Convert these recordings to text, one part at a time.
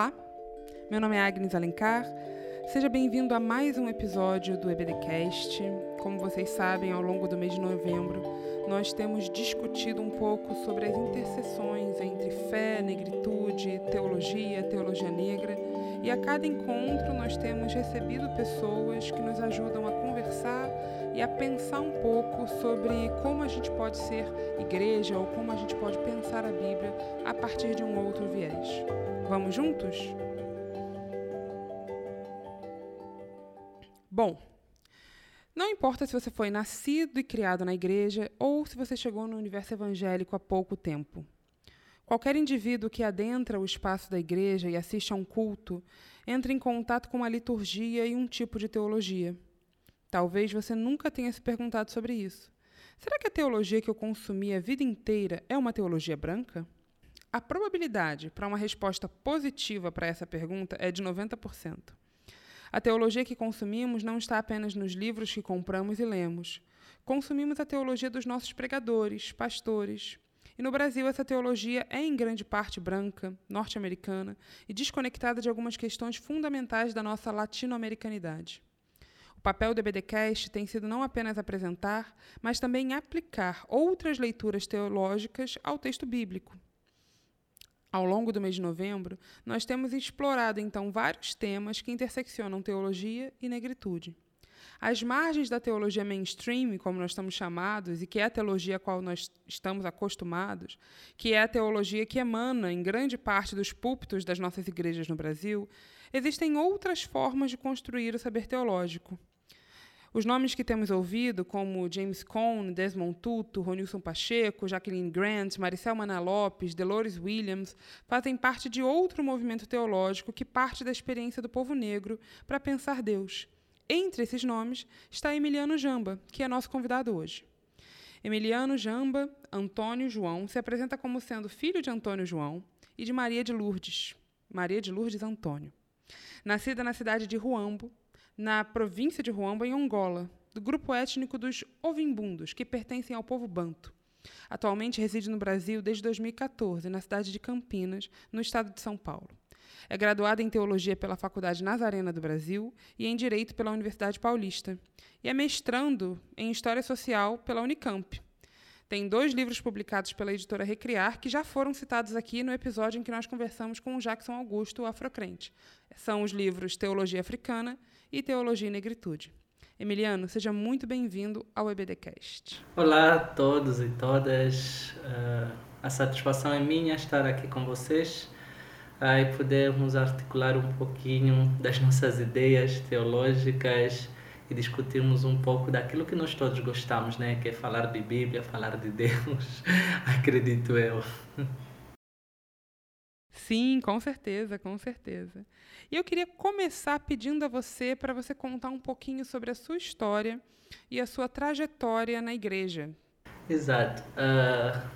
Olá, meu nome é Agnes Alencar. Seja bem-vindo a mais um episódio do EBDcast. Como vocês sabem, ao longo do mês de novembro, nós temos discutido um pouco sobre as interseções entre fé, negritude, teologia, teologia negra, e a cada encontro nós temos recebido pessoas que nos ajudam a conversar e a pensar um pouco sobre como a gente pode ser igreja ou como a gente pode pensar a Bíblia a partir de um outro viés. Vamos juntos? Bom, não importa se você foi nascido e criado na igreja ou se você chegou no universo evangélico há pouco tempo. Qualquer indivíduo que adentra o espaço da igreja e assiste a um culto entra em contato com uma liturgia e um tipo de teologia. Talvez você nunca tenha se perguntado sobre isso. Será que a teologia que eu consumi a vida inteira é uma teologia branca? A probabilidade para uma resposta positiva para essa pergunta é de 90%. A teologia que consumimos não está apenas nos livros que compramos e lemos. Consumimos a teologia dos nossos pregadores, pastores. E no Brasil, essa teologia é em grande parte branca, norte-americana e desconectada de algumas questões fundamentais da nossa latino-americanidade. O papel do EBDcast tem sido não apenas apresentar, mas também aplicar outras leituras teológicas ao texto bíblico. Ao longo do mês de novembro, nós temos explorado então vários temas que interseccionam teologia e negritude. As margens da teologia mainstream, como nós estamos chamados, e que é a teologia a qual nós estamos acostumados, que é a teologia que emana em grande parte dos púlpitos das nossas igrejas no Brasil, existem outras formas de construir o saber teológico. Os nomes que temos ouvido, como James Cone, Desmond Tutu, Ronilson Pacheco, Jacqueline Grant, Maricel Mana Lopes, Dolores Williams, fazem parte de outro movimento teológico que parte da experiência do povo negro para pensar Deus. Entre esses nomes está Emiliano Jamba, que é nosso convidado hoje. Emiliano Jamba Antônio João se apresenta como sendo filho de Antônio João e de Maria de Lourdes, Maria de Lourdes Antônio. Nascida na cidade de Ruambo, na província de Ruamba, em Angola, do grupo étnico dos Ovimbundos, que pertencem ao povo banto. Atualmente reside no Brasil desde 2014, na cidade de Campinas, no estado de São Paulo. É graduada em Teologia pela Faculdade Nazarena do Brasil e em Direito pela Universidade Paulista. E é mestrando em História Social pela Unicamp. Tem dois livros publicados pela editora Recriar que já foram citados aqui no episódio em que nós conversamos com o Jackson Augusto, o afrocrente. São os livros Teologia Africana e Teologia e Negritude. Emiliano, seja muito bem-vindo ao EBDcast. Olá a todos e todas. Uh, a satisfação é minha estar aqui com vocês uh, e podermos articular um pouquinho das nossas ideias teológicas e discutirmos um pouco daquilo que nós todos gostamos, né? Que é falar de Bíblia, falar de Deus, acredito eu. Sim, com certeza, com certeza. E eu queria começar pedindo a você para você contar um pouquinho sobre a sua história e a sua trajetória na igreja. Exato. Uh,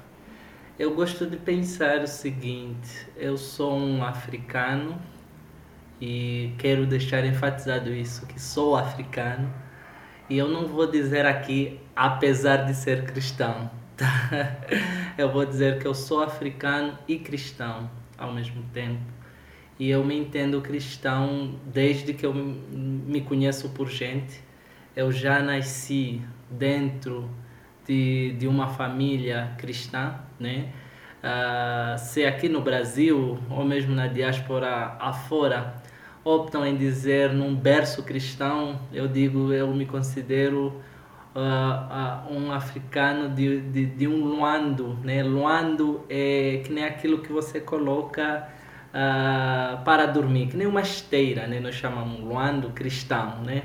eu gosto de pensar o seguinte: eu sou um africano e quero deixar enfatizado isso, que sou africano. E eu não vou dizer aqui apesar de ser cristão. Tá? Eu vou dizer que eu sou africano e cristão ao mesmo tempo. E eu me entendo cristão desde que eu me conheço por gente. Eu já nasci dentro de, de uma família cristã, né? Uh, se aqui no Brasil ou mesmo na diáspora afora optam em dizer num berço cristão, eu digo, eu me considero uh, uh, um africano de, de, de, um luando, né? Luando é que nem aquilo que você coloca uh, para dormir, que nem uma esteira, né? Nós chamamos luando cristão, né?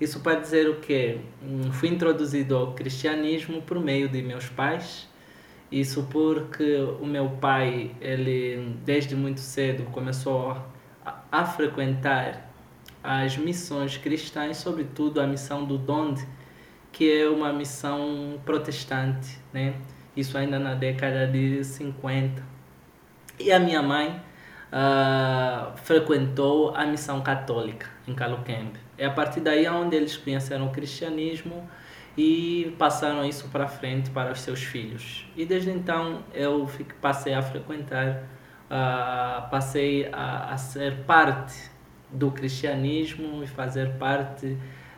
Isso para dizer o quê? Hum, fui introduzido ao cristianismo por meio de meus pais. Isso porque o meu pai, ele desde muito cedo começou a, frequentar as missões cristãs, sobretudo a missão do Donde, que é uma missão protestante, né? Isso ainda na década de 50. E a minha mãe uh, frequentou a missão católica em Caluquembe. É a partir daí onde eles conheceram o cristianismo e passaram isso para frente para os seus filhos. E desde então eu passei a frequentar uh, passei a, a, ser parte do cristianismo e fazer parte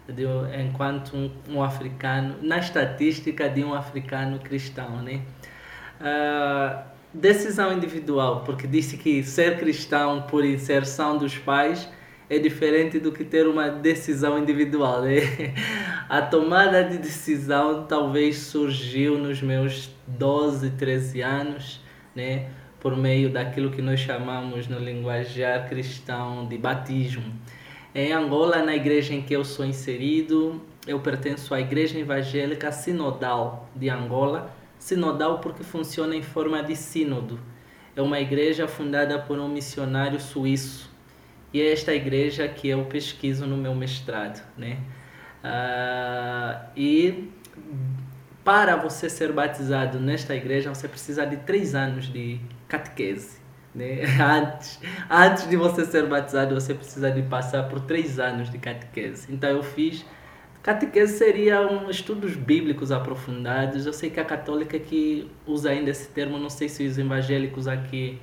de, enquanto um, um africano, na estatística de um africano cristão, né? Uh, decisão individual, porque disse que ser cristão por inserção dos pais é diferente do que ter uma decisão individual. Né? A tomada de decisão talvez surgiu nos meus 12, 13 anos, né? Por meio daquilo que nós chamamos no linguajar cristão de batismo. Em Angola, na igreja em que eu sou inserido, eu pertenço à Igreja Evangélica Sinodal de Angola, sinodal porque funciona em forma de sínodo. É uma igreja fundada por um missionário suíço. E é esta igreja que eu pesquiso no meu mestrado. Né? Ah, e para você ser batizado nesta igreja, você precisa de três anos de catequese. Né? Antes, antes de você ser batizado, você precisa de passar por três anos de catequese. Então eu fiz Catequese seria um estudos bíblicos aprofundados. Eu sei que a católica que usa ainda esse termo, não sei se os evangélicos aqui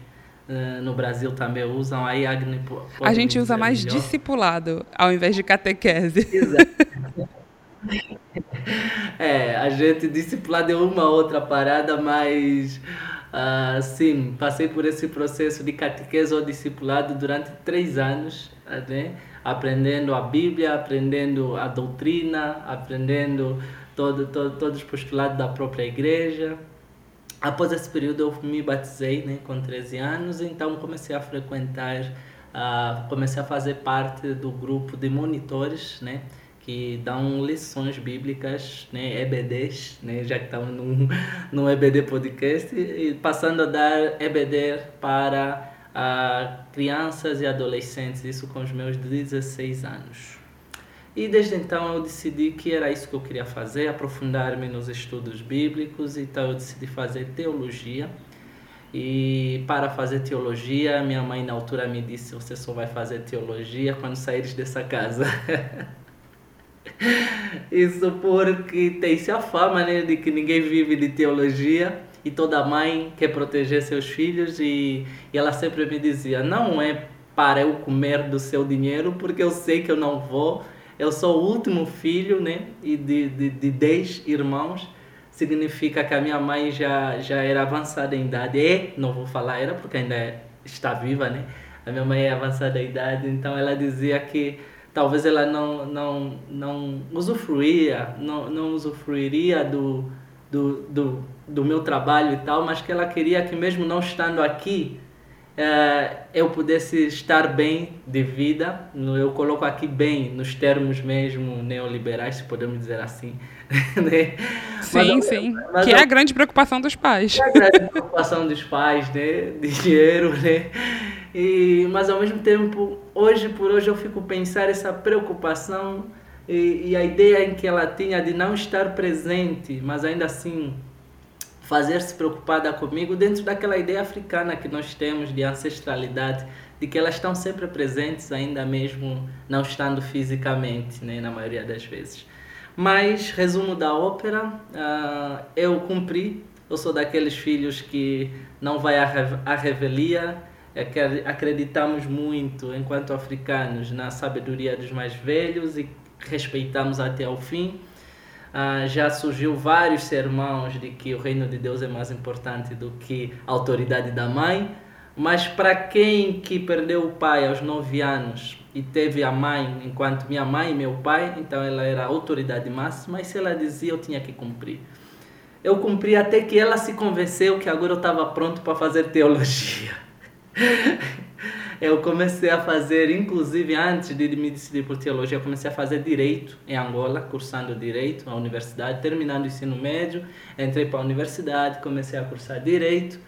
uh, no Brasil também usam. Aí Agni A gente usa mais melhor. discipulado ao invés de catequese. Exato. é, a gente discipulado é uma outra parada, mas uh, sim, passei por esse processo de catequese ou discipulado durante três anos, né? aprendendo a Bíblia, aprendendo a doutrina, aprendendo todo, todo, todos os postulados da própria igreja. Após esse período eu me batizei né, com 13 anos, então comecei a frequentar, uh, comecei a fazer parte do grupo de monitores, né, que dão lições bíblicas, né, EBDs, né, já que estamos num, num EBD podcast, e passando a dar EBD para a crianças e adolescentes, isso com os meus 16 anos. E desde então eu decidi que era isso que eu queria fazer, aprofundar-me nos estudos bíblicos, então eu decidi fazer teologia. E para fazer teologia, minha mãe na altura me disse: Você só vai fazer teologia quando saíres dessa casa. Isso porque tem-se a fama né, de que ninguém vive de teologia e toda mãe quer proteger seus filhos e, e ela sempre me dizia, não é para eu comer do seu dinheiro, porque eu sei que eu não vou, eu sou o último filho, né, e de, de, de dez irmãos, significa que a minha mãe já, já era avançada em idade, e não vou falar era porque ainda está viva, né, a minha mãe é avançada em idade, então ela dizia que talvez ela não, não, não usufruía, não, não usufruiria do, do, do, do meu trabalho e tal, mas que ela queria que mesmo não estando aqui, é, eu pudesse estar bem de vida, eu coloco aqui bem nos termos mesmo neoliberais, se podemos dizer assim. né? Sim, mas, sim. Mas, que é a grande preocupação dos pais. É a grande preocupação dos pais, né? Dinheiro, né? E, mas ao mesmo tempo, hoje por hoje eu fico pensar essa preocupação e, e a ideia em que ela tinha de não estar presente, mas ainda assim fazer-se preocupada comigo dentro daquela ideia africana que nós temos de ancestralidade, de que elas estão sempre presentes, ainda mesmo não estando fisicamente, né, na maioria das vezes. Mas, resumo da ópera, uh, eu cumpri, eu sou daqueles filhos que não vai à revelia, é que acreditamos muito, enquanto africanos, na sabedoria dos mais velhos e respeitamos até o fim. Ah, já surgiu vários sermões de que o reino de Deus é mais importante do que a autoridade da mãe, mas para quem que perdeu o pai aos nove anos e teve a mãe enquanto minha mãe e meu pai, então ela era a autoridade máxima e se ela dizia eu tinha que cumprir. Eu cumpri até que ela se convenceu que agora eu estava pronto para fazer teologia. eu comecei a fazer, inclusive antes de me decidir por teologia, eu comecei a fazer direito em Angola, cursando direito na universidade, terminando o ensino médio, entrei para a universidade, comecei a cursar direito.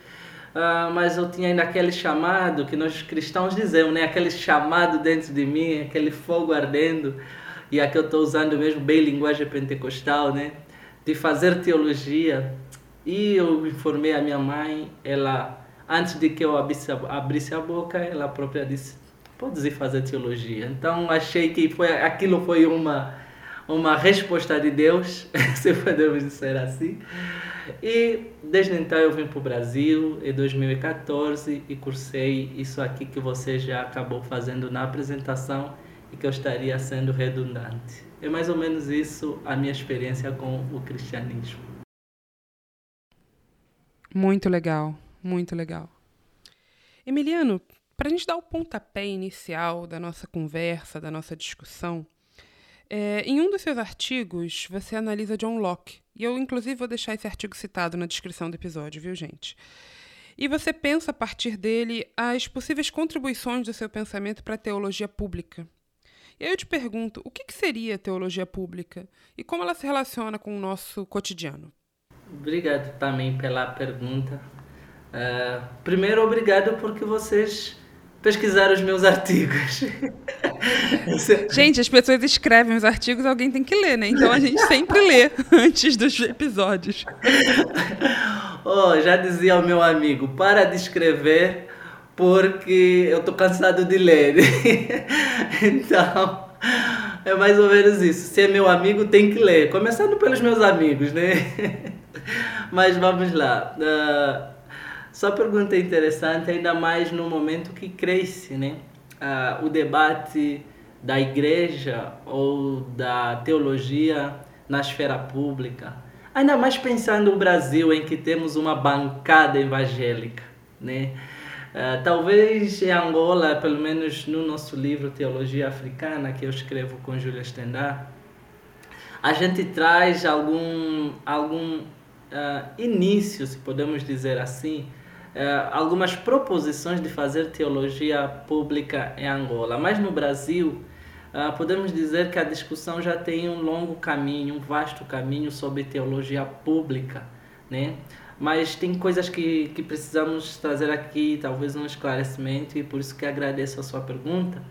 Uh, mas eu tinha ainda aquele chamado que nós cristãos dizemos, né? aquele chamado dentro de mim, aquele fogo ardendo, e aqui eu estou usando mesmo bem linguagem pentecostal, né? de fazer teologia. E eu informei a minha mãe, ela antes de que eu abrisse a, abrisse a boca, ela própria disse: "Podes ir fazer teologia". Então achei que foi aquilo foi uma uma resposta de Deus, se podemos dizer assim. E desde então eu vim para o Brasil em 2014 e cursei isso aqui que você já acabou fazendo na apresentação e que eu estaria sendo redundante. É mais ou menos isso a minha experiência com o cristianismo. Muito legal, muito legal. Emiliano, para a gente dar o pontapé inicial da nossa conversa, da nossa discussão, é, em um dos seus artigos você analisa John Locke, e eu inclusive vou deixar esse artigo citado na descrição do episódio, viu, gente? E você pensa a partir dele as possíveis contribuições do seu pensamento para a teologia pública. E aí eu te pergunto, o que, que seria teologia pública e como ela se relaciona com o nosso cotidiano? Obrigado também pela pergunta. Uh, primeiro, obrigado porque vocês pesquisaram os meus artigos. gente, as pessoas escrevem os artigos, alguém tem que ler, né? Então a gente sempre lê antes dos episódios. Oh, já dizia o meu amigo, para de escrever porque eu tô cansado de ler. então, é mais ou menos isso. Se é meu amigo, tem que ler. Começando pelos meus amigos, né? Mas vamos lá. Uh, só pergunta interessante, ainda mais no momento que cresce, né? Uh, o debate da igreja ou da teologia na esfera pública. Ainda mais pensando no Brasil, em que temos uma bancada evangélica, né? Uh, talvez em Angola, pelo menos no nosso livro Teologia Africana, que eu escrevo com Júlia Stendhal, a gente traz algum, algum uh, início, se podemos dizer assim, algumas proposições de fazer teologia pública em Angola. Mas no Brasil, podemos dizer que a discussão já tem um longo caminho, um vasto caminho sobre teologia pública, né? mas tem coisas que, que precisamos trazer aqui, talvez um esclarecimento, e por isso que agradeço a sua pergunta.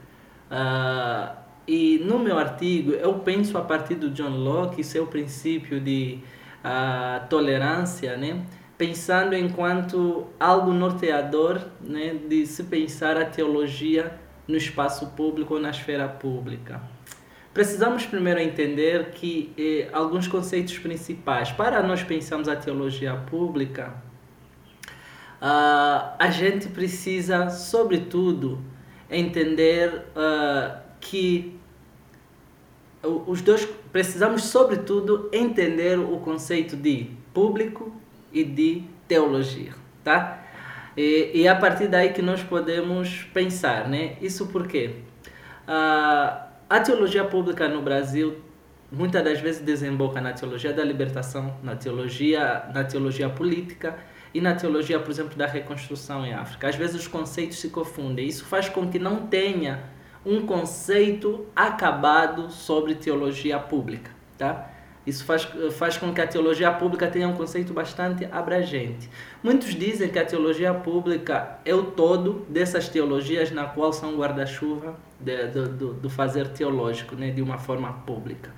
Uh, e no meu artigo, eu penso a partir do John Locke, seu princípio de uh, tolerância, né? Pensando enquanto algo norteador né? de se pensar a teologia no espaço público ou na esfera pública. Precisamos primeiro entender que eh, alguns conceitos principais. Para nós pensarmos a teologia pública, uh, a gente precisa, sobretudo, entender uh, que os dois precisamos, sobretudo, entender o conceito de público e de teologia, tá? E, e a partir daí que nós podemos pensar, né? Isso porque uh, a teologia pública no Brasil muitas das vezes desemboca na teologia da libertação, na teologia, na teologia política e na teologia, por exemplo, da reconstrução em África. Às vezes os conceitos se confundem. Isso faz com que não tenha um conceito acabado sobre teologia pública, tá? Isso faz, faz com que a teologia pública tenha um conceito bastante abrangente. Muitos dizem que a teologia pública é o todo dessas teologias na qual são guarda-chuva do, do fazer teológico, né, de uma forma pública.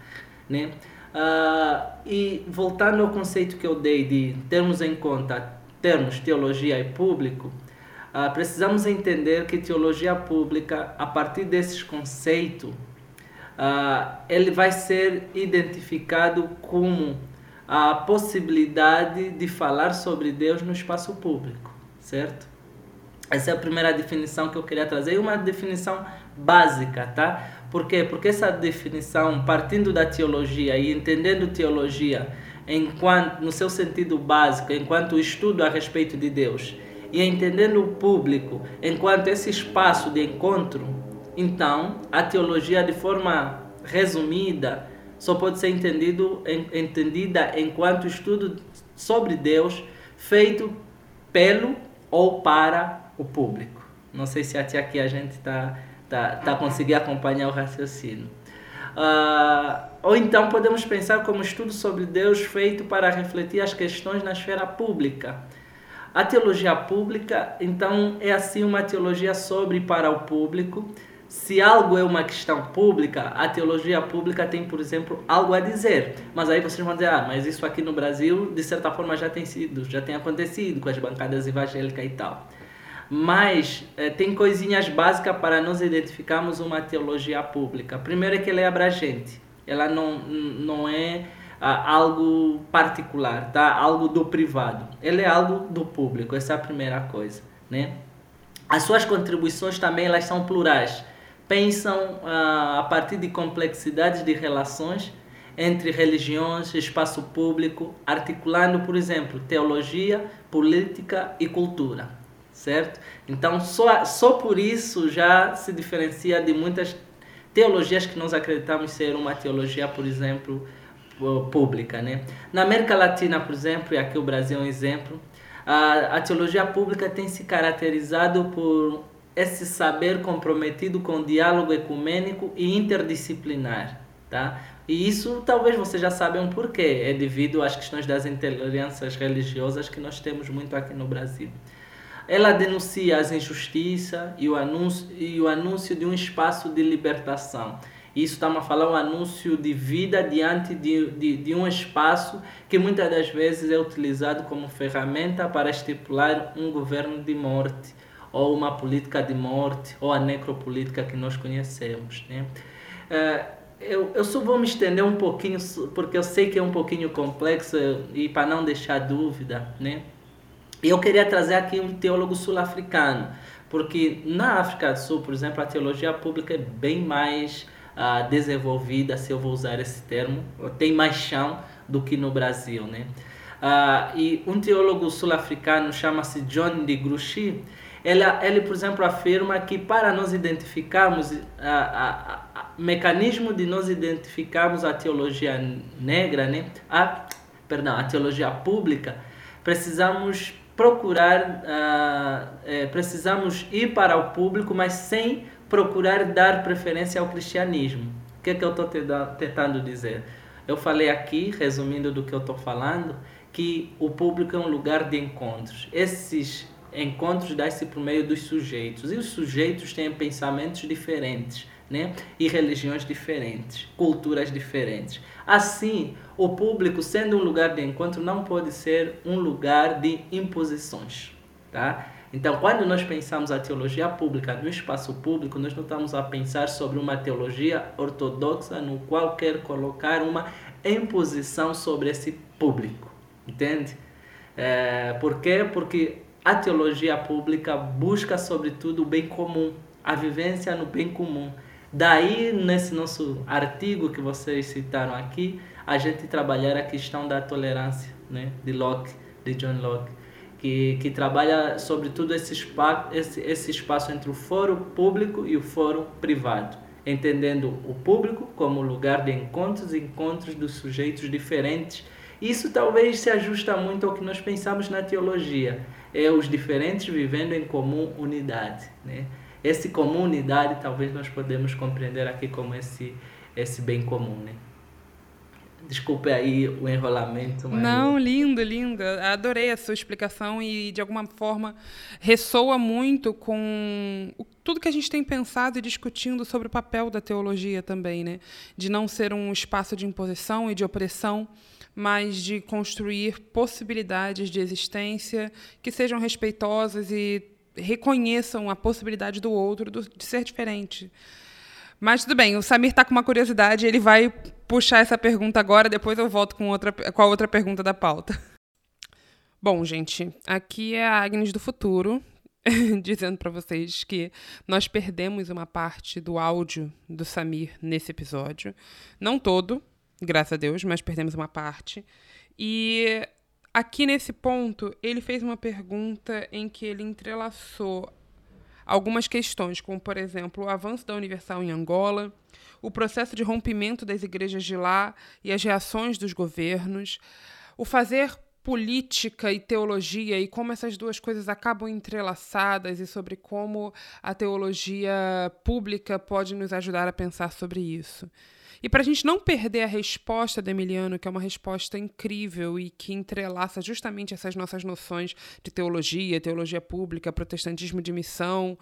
Né? Uh, e voltando ao conceito que eu dei de termos em conta termos teologia e público, uh, precisamos entender que teologia pública, a partir desses conceitos, uh, ele vai ser identificado como a possibilidade de falar sobre Deus no espaço público, certo? Essa é a primeira definição que eu queria trazer, uma definição básica, tá? Por quê? Porque essa definição, partindo da teologia e entendendo teologia enquanto no seu sentido básico, enquanto estudo a respeito de Deus, e entendendo o público enquanto esse espaço de encontro, então, a teologia, de forma resumida, só pode ser entendido, entendida enquanto estudo sobre Deus feito pelo ou para o público. Não sei se até aqui a gente está tá, tá conseguindo acompanhar o raciocínio. Uh, ou então podemos pensar como estudo sobre Deus feito para refletir as questões na esfera pública. A teologia pública, então, é assim uma teologia sobre e para o público, se algo é uma questão pública, a teologia pública tem, por exemplo, algo a dizer. Mas aí vocês vão dizer, ah, mas isso aqui no Brasil, de certa forma, já tem sido, já tem acontecido com as bancadas evangélicas e tal. Mas eh, tem coisinhas básicas para nós identificarmos uma teologia pública. Primeiro é que ela é abrangente. Ela não, não é algo particular, tá? Algo do privado. Ele é algo do público, essa é a primeira coisa, né? As suas contribuições também elas são plurais. Pensam ah, a partir de complexidades de relações entre religiões, espaço público, articulando, por exemplo, teologia, política e cultura, certo? Então, só, só por isso já se diferencia de muitas teologias que nós acreditamos ser uma teologia, por exemplo, pública, né? Na América Latina, por exemplo, e aqui o Brasil é um exemplo, a, a teologia pública tem se caracterizado por esse saber comprometido com o diálogo ecumênico e interdisciplinar, tá? E isso talvez vocês já saibam por quê. É devido às questões das intolerâncias religiosas que nós temos muito aqui no Brasil. Ela denuncia as injustiças e o anúncio, e o anúncio de um espaço de libertação. Isso estamos a falar um anúncio de vida diante de, de, de um espaço que muitas das vezes é utilizado como ferramenta para estipular um governo de morte ou uma política de morte ou a necropolítica que nós conhecemos. Né? É, eu, eu só vou me estender um pouquinho, porque eu sei que é um pouquinho complexo e para não deixar dúvida, né? Eu queria trazer aqui um teólogo sul-africano, porque na África do Sul, por exemplo, a teologia pública é bem mais uh, desenvolvida, se eu vou usar esse termo, tem mais chão do que no Brasil, né? Uh, e um teólogo sul-africano chama-se John de Gruchy, ele, ele, por exemplo, afirma que para nós identificarmos a, mecanismo de nós identificarmos a teologia negra, né? a, perdão, a teologia pública, precisamos procurar, é, precisamos ir para o público, mas sem procurar dar preferência ao cristianismo. O que é que eu estou tentando dizer? Eu falei aqui, resumindo do que eu estou falando, que o público é um lugar de encontros. Esses encontros dá-se por meio dos sujeitos. E os sujeitos têm pensamentos diferentes, né? E religiões diferentes, culturas diferentes. Assim, o público, sendo um lugar de encontro, não pode ser um lugar de imposições, tá? Então, quando nós pensamos a teologia pública no espaço público, nós não estamos a pensar sobre uma teologia ortodoxa no qual quer colocar uma imposição sobre esse público, entende? É, por quê? Porque a teologia pública busca, sobretudo, o bem comum, a vivência no bem comum. Daí, nesse nosso artigo que vocês citaram aqui, a gente trabalhar a questão da tolerância, né, de Locke, de John Locke, que, que trabalha, sobretudo, esse espaço, esse, esse espaço entre o foro público e o foro privado, entendendo o público como lugar de encontros e encontros dos sujeitos diferentes. Isso talvez se ajusta muito ao que nós pensamos na teologia é os diferentes vivendo em comum unidade, né? Esse comum unidade talvez nós podemos compreender aqui como esse esse bem comum, né? Desculpe aí o enrolamento. Mas... Não, lindo, lindo. Adorei a sua explicação e, de alguma forma, ressoa muito com tudo que a gente tem pensado e discutindo sobre o papel da teologia também, né? De não ser um espaço de imposição e de opressão, mas de construir possibilidades de existência que sejam respeitosas e reconheçam a possibilidade do outro de ser diferente. Mas tudo bem, o Samir está com uma curiosidade, ele vai puxar essa pergunta agora, depois eu volto com, outra, com a outra pergunta da pauta. Bom, gente, aqui é a Agnes do futuro, dizendo para vocês que nós perdemos uma parte do áudio do Samir nesse episódio. Não todo, graças a Deus, mas perdemos uma parte. E aqui nesse ponto, ele fez uma pergunta em que ele entrelaçou algumas questões, como, por exemplo, o avanço da Universal em Angola, o processo de rompimento das igrejas de lá e as reações dos governos, o fazer política e teologia e como essas duas coisas acabam entrelaçadas e sobre como a teologia pública pode nos ajudar a pensar sobre isso. E para a gente não perder a resposta do Emiliano, que é uma resposta incrível e que entrelaça justamente essas nossas noções de teologia, teologia pública, protestantismo de missão,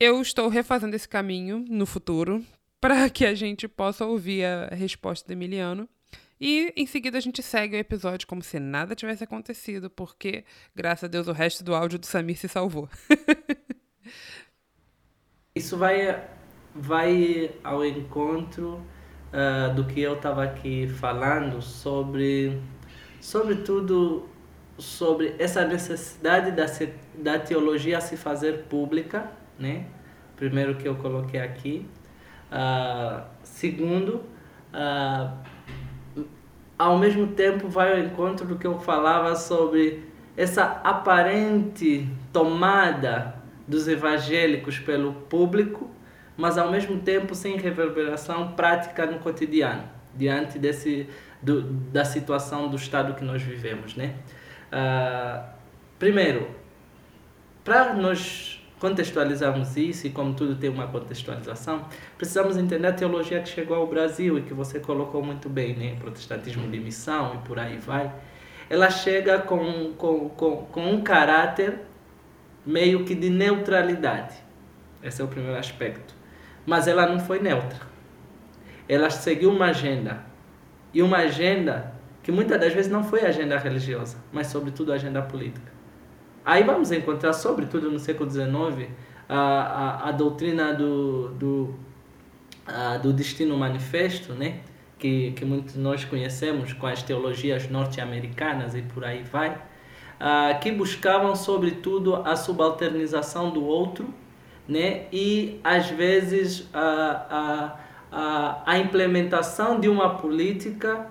eu estou refazendo esse caminho no futuro para que a gente possa ouvir a resposta do Emiliano. E em seguida a gente segue o episódio como se nada tivesse acontecido, porque, graças a Deus, o resto do áudio do Samir se salvou. Isso vai vai ao encontro uh, do que eu estava aqui falando sobre, sobretudo, sobre essa necessidade da, da teologia se fazer pública, né? Primeiro que eu coloquei aqui. Uh, segundo, uh, ao mesmo tempo vai ao encontro do que eu falava sobre essa aparente tomada dos evangélicos pelo público, mas ao mesmo tempo sem reverberação prática no cotidiano, diante desse, do, da situação do estado que nós vivemos. Né? Uh, primeiro, para nós contextualizarmos isso, e como tudo tem uma contextualização, precisamos entender a teologia que chegou ao Brasil e que você colocou muito bem, né? protestantismo de missão e por aí vai. Ela chega com, com, com, com um caráter meio que de neutralidade. Esse é o primeiro aspecto. Mas ela não foi neutra. Ela seguiu uma agenda. E uma agenda que muitas das vezes não foi agenda religiosa, mas sobretudo agenda política. Aí vamos encontrar, sobretudo no século XIX, a, a, a doutrina do, do, a, do destino manifesto, né? que, que muitos nós conhecemos com as teologias norte-americanas e por aí vai, que buscavam, sobretudo, a subalternização do outro né? e, às vezes, a, a, a, implementação de uma política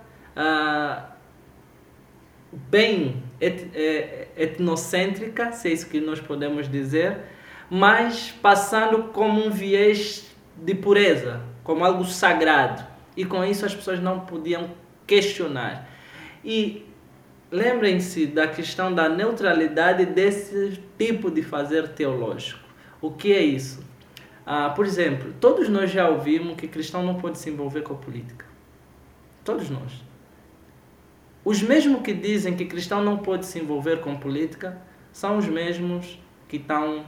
bem et, é, etnocêntrica, se é isso que nós podemos dizer, mas passando como um viés de pureza, como algo sagrado. E com isso as pessoas não podiam questionar. E lembrem-se da questão da neutralidade desse tipo de fazer teológico. O que é isso? Ah, por exemplo, todos nós já ouvimos que cristão não pode se envolver com a política. Todos nós. Os mesmos que dizem que cristão não pode se envolver com política são os mesmos que estão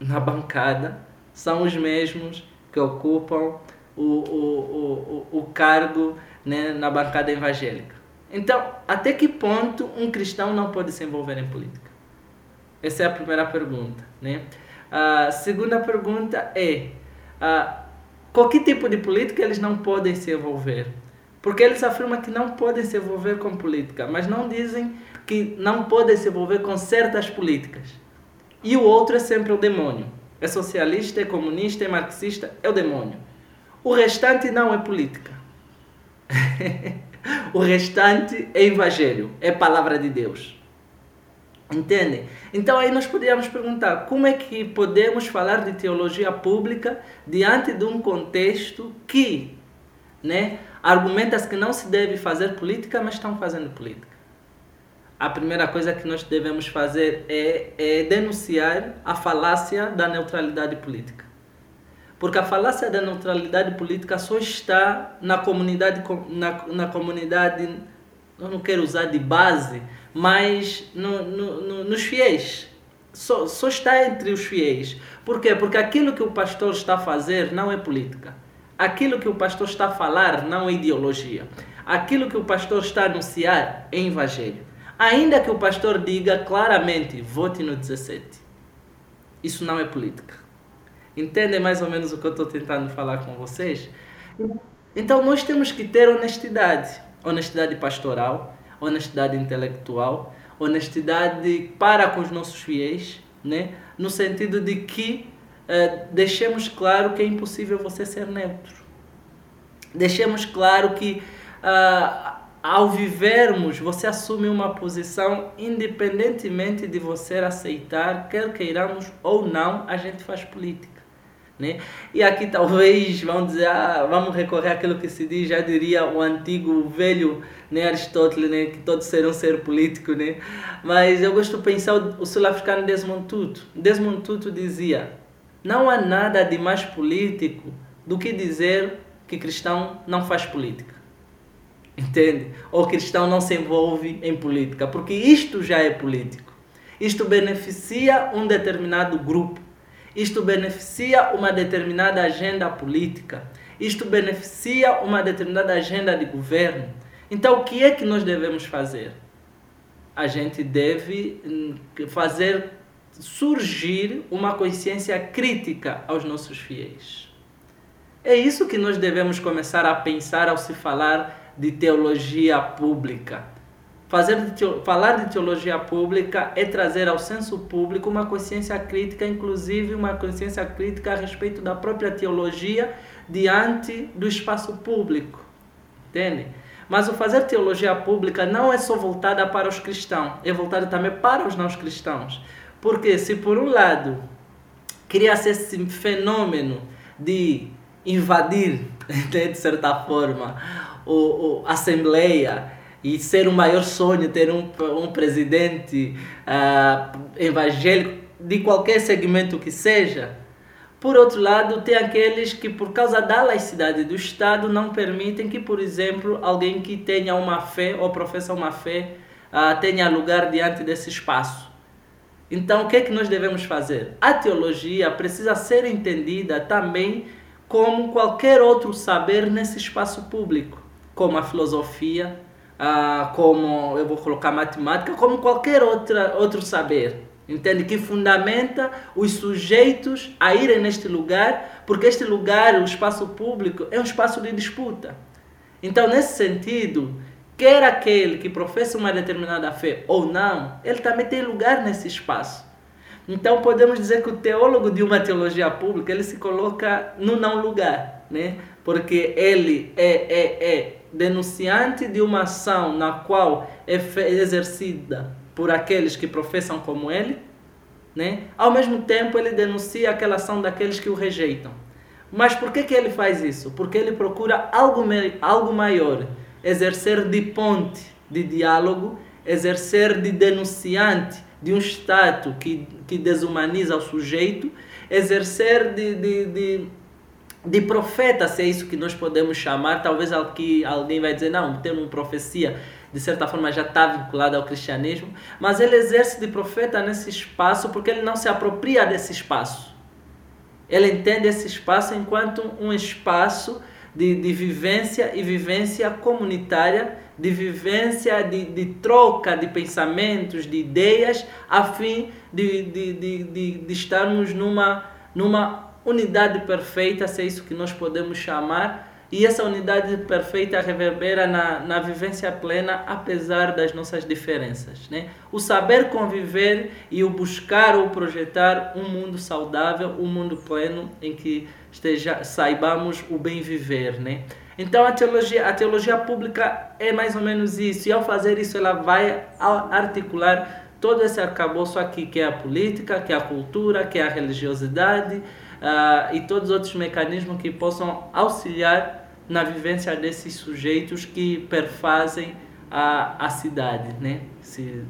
na bancada, são os mesmos que ocupam o, o, o, o cargo né, na bancada evangélica. Então, até que ponto um cristão não pode se envolver em política? Essa é a primeira pergunta. Né? A segunda pergunta é: a, qual que tipo de política eles não podem se envolver? Porque eles afirmam que não podem se envolver com política, mas não dizem que não podem se envolver com certas políticas. E o outro é sempre o demônio. É socialista, é comunista, é marxista, é o demônio. O restante não é política. o restante é evangelho, é palavra de Deus. Entende? Então aí nós poderíamos perguntar como é que podemos falar de teologia pública diante de um contexto que, né, argumenta-se que não se deve fazer política, mas estão fazendo política. A primeira coisa que nós devemos fazer é, é denunciar a falácia da neutralidade política. Porque a falácia da neutralidade política só está na comunidade, na, na comunidade, eu não quero usar de base, mas no, no, no, nos fiéis. Só, só está entre os fiéis. Por quê? Porque aquilo que o pastor está a fazer não é política. Aquilo que o pastor está a falar não é ideologia. Aquilo que o pastor está a anunciar é evangelho. Ainda que o pastor diga claramente, vote no 17. Isso não é política. Entendem mais ou menos o que eu estou tentando falar com vocês? Então nós temos que ter honestidade. Honestidade pastoral, honestidade intelectual, honestidade para com os nossos fiéis, né? no sentido de que uh, deixemos claro que é impossível você ser neutro. Deixemos claro que uh, ao vivermos, você assume uma posição independentemente de você aceitar, quer queiramos ou não, a gente faz política. Né? E aqui talvez vão dizer, ah, vamos recorrer àquilo que se diz, já diria o antigo velho né, Aristóteles, né, que todos serão ser político, né? Mas eu gosto de pensar o, o sul-africano Desmond Tutu. Desmond Tutu dizia, não há nada de mais político do que dizer que cristão não faz política. Entende? Ou cristão não se envolve em política, porque isto já é político. Isto beneficia um determinado grupo. Isto beneficia uma determinada agenda política. Isto beneficia uma determinada agenda de governo. Então, o que é que nós devemos fazer? A gente deve hum, fazer surgir uma consciência crítica aos nossos fiéis. É isso que nós devemos começar a pensar ao se falar de teologia pública. Fazer de falar de teologia pública é trazer ao senso público uma consciência crítica, inclusive uma consciência crítica a respeito da própria teologia diante do espaço público. Entende? Mas o fazer teologia pública não é só voltada para os cristãos, é voltada também para os não cristãos. Porque se por um lado cria-se esse fenômeno de invadir, de certa forma, o, o, a Assembleia e ser o maior sonho ter um, um presidente uh, evangélico de qualquer segmento que seja. Por outro lado, tem aqueles que, por causa da laicidade do Estado, não permitem que, por exemplo, alguém que tenha uma fé ou professa uma fé uh, tenha lugar diante desse espaço. Então, o que é que nós devemos fazer? A teologia precisa ser entendida também como qualquer outro saber nesse espaço público, como a filosofia, ah, como eu vou colocar matemática, como qualquer outra, outro saber. Entende? Que fundamenta os sujeitos a irem neste lugar, porque este lugar, o espaço público, é um espaço de disputa. Então, nesse sentido, quer aquele que professa uma determinada fé ou não, ele também tem lugar nesse espaço. Então podemos dizer que o teólogo de uma teologia pública ele se coloca no não lugar, né? Porque ele é, é, é denunciante de uma ação na qual é exercida por aqueles que professam como ele, né? Ao mesmo tempo ele denuncia aquela ação daqueles que o rejeitam. Mas por que, que ele faz isso? Porque ele procura algo, algo maior, exercer de ponte de diálogo, exercer de denunciante de um Estado que, que desumaniza o sujeito, exercer de, de, de, de, profeta, se é isso que nós podemos chamar. Talvez alguém vai dizer, não, temos uma profecia, de certa forma já está vinculada ao cristianismo, mas ele exerce de profeta nesse espaço porque ele não se apropria desse espaço. Ele entende esse espaço enquanto um espaço de, de vivência e vivência comunitária de vivência, de, de troca de pensamentos, de ideias, a fim de, de, de, de, de estarmos numa, numa unidade perfeita, se é isso que nós podemos chamar, e essa unidade perfeita reverbera na, na vivência plena, apesar das nossas diferenças. Né? O saber conviver e o buscar ou projetar um mundo saudável, um mundo pleno em que esteja, saibamos o bem viver. Né? Então a teologia, a teologia pública é mais ou menos isso, e ao fazer isso ela vai articular todo esse arcabouço aqui, que é a política, que é a cultura, que é a religiosidade uh, e todos os outros mecanismos que possam auxiliar na vivência desses sujeitos que perfazem a, a cidade, né? Se,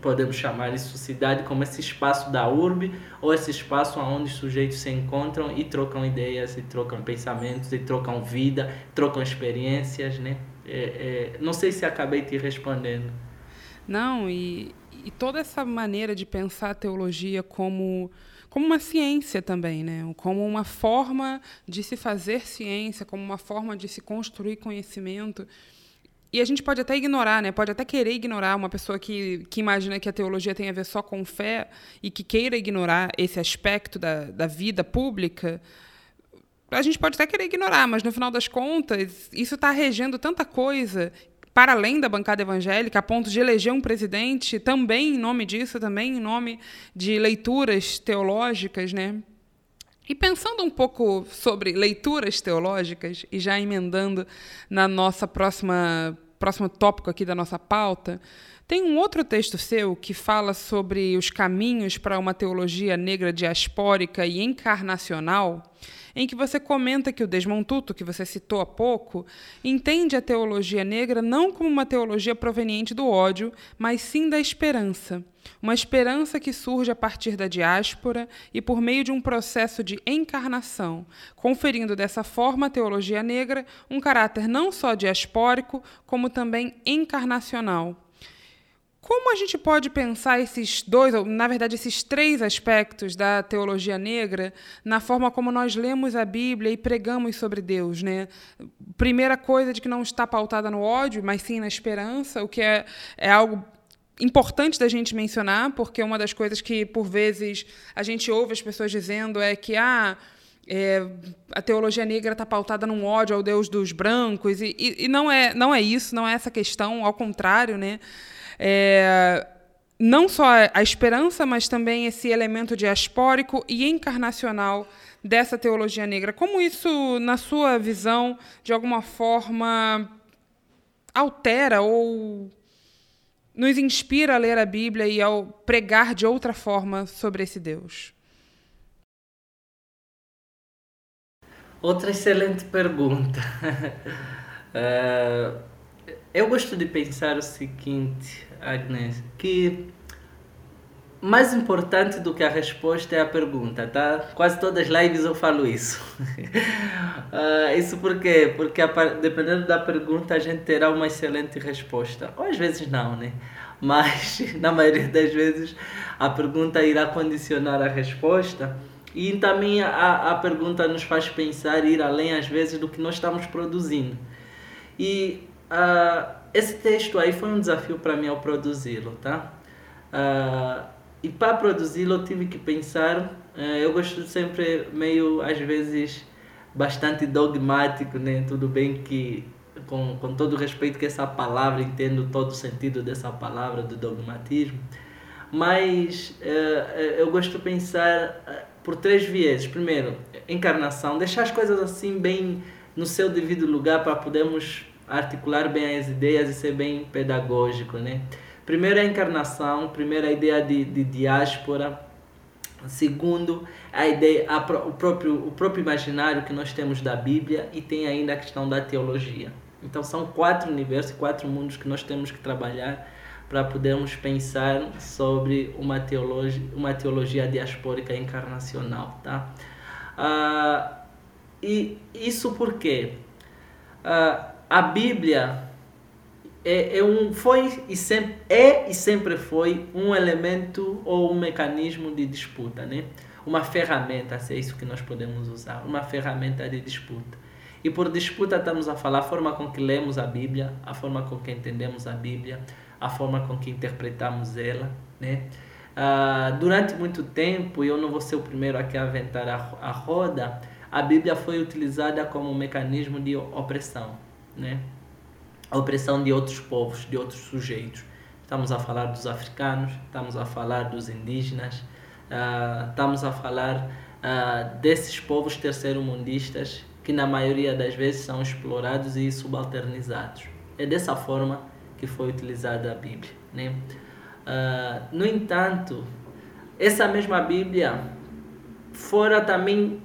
podemos chamar isso cidade como esse espaço da urbe ou esse espaço onde os sujeitos se encontram e trocam ideias e trocam pensamentos e trocam vida trocam experiências né é, é, não sei se acabei te respondendo não e, e toda essa maneira de pensar a teologia como como uma ciência também, né? como uma forma de se fazer ciência, como uma forma de se construir conhecimento. E a gente pode até ignorar, né? Pode até querer ignorar uma pessoa que, que imagina que a teologia tem a ver só com fé e que queira ignorar esse aspecto da, da vida pública. A gente pode até querer ignorar, mas no final das contas, isso está regendo tanta coisa para além da bancada evangélica, a ponto de eleger um presidente também em nome disso, também em nome de leituras teológicas, né? E pensando um pouco sobre leituras teológicas e já emendando na nossa próxima próximo tópico aqui da nossa pauta, tem um outro texto seu que fala sobre os caminhos para uma teologia negra diaspórica e encarnacional em que você comenta que o Desmond Tutu, que você citou há pouco, entende a teologia negra não como uma teologia proveniente do ódio, mas sim da esperança. Uma esperança que surge a partir da diáspora e por meio de um processo de encarnação, conferindo dessa forma à teologia negra um caráter não só diaspórico, como também encarnacional como a gente pode pensar esses dois, ou na verdade esses três aspectos da teologia negra na forma como nós lemos a Bíblia e pregamos sobre Deus, né? Primeira coisa de que não está pautada no ódio, mas sim na esperança, o que é, é algo importante da gente mencionar, porque uma das coisas que por vezes a gente ouve as pessoas dizendo é que ah, é, a teologia negra está pautada num ódio ao Deus dos brancos, e, e, e, não, é, não é isso, não é essa questão, ao contrário, né? É, não só a esperança, mas também esse elemento diaspórico e encarnacional dessa teologia negra. Como isso, na sua visão, de alguma forma altera ou nos inspira a ler a Bíblia e ao pregar de outra forma sobre esse Deus? Outra excelente pergunta. uh, eu gosto de pensar o seguinte, Agnes, que mais importante do que a resposta é a pergunta, tá? Quase todas as lives eu falo isso. uh, isso por quê? Porque a, dependendo da pergunta a gente terá uma excelente resposta. Ou às vezes não, né? Mas na maioria das vezes a pergunta irá condicionar a resposta. E também a, a pergunta nos faz pensar, ir além às vezes do que nós estamos produzindo. E uh, esse texto aí foi um desafio para mim ao produzi-lo, tá? Uh, e para produzi-lo eu tive que pensar, uh, eu gosto sempre meio, às vezes, bastante dogmático, né? Tudo bem que, com, com todo respeito que essa palavra, entendo todo o sentido dessa palavra, do dogmatismo, mas eu gosto de pensar por três viés. Primeiro, encarnação, deixar as coisas assim bem no seu devido lugar para podermos articular bem as ideias e ser bem pedagógico, né? Primeiro a encarnação, primeiro a ideia de, de diáspora, segundo a ideia, a, o, próprio, o próprio imaginário que nós temos da Bíblia e tem ainda a questão da teologia. Então são quatro universos, quatro mundos que nós temos que trabalhar para podermos pensar sobre uma teologia, uma teologia diaspórica encarnacional, tá? Ah, e isso porque ah, a Bíblia é, é, um, foi e sempre, é e sempre foi um elemento ou um mecanismo de disputa, né? Uma ferramenta, se é isso que nós podemos usar, uma ferramenta de disputa. E por disputa estamos a falar a forma com que lemos a Bíblia, a forma com que entendemos a Bíblia, a forma com que interpretamos ela, né? Ah, durante muito tempo, e eu não vou ser o primeiro aqui a aventar a, a roda, a Bíblia foi utilizada como um mecanismo de opressão, né? A opressão de outros povos, de outros sujeitos. Estamos a falar dos africanos, estamos a falar dos indígenas, uh, estamos a falar uh, desses povos terceiro-mundistas que na maioria das vezes são explorados e subalternizados. É dessa forma que foi utilizada a Bíblia. Né? Uh, no entanto, essa mesma Bíblia fora também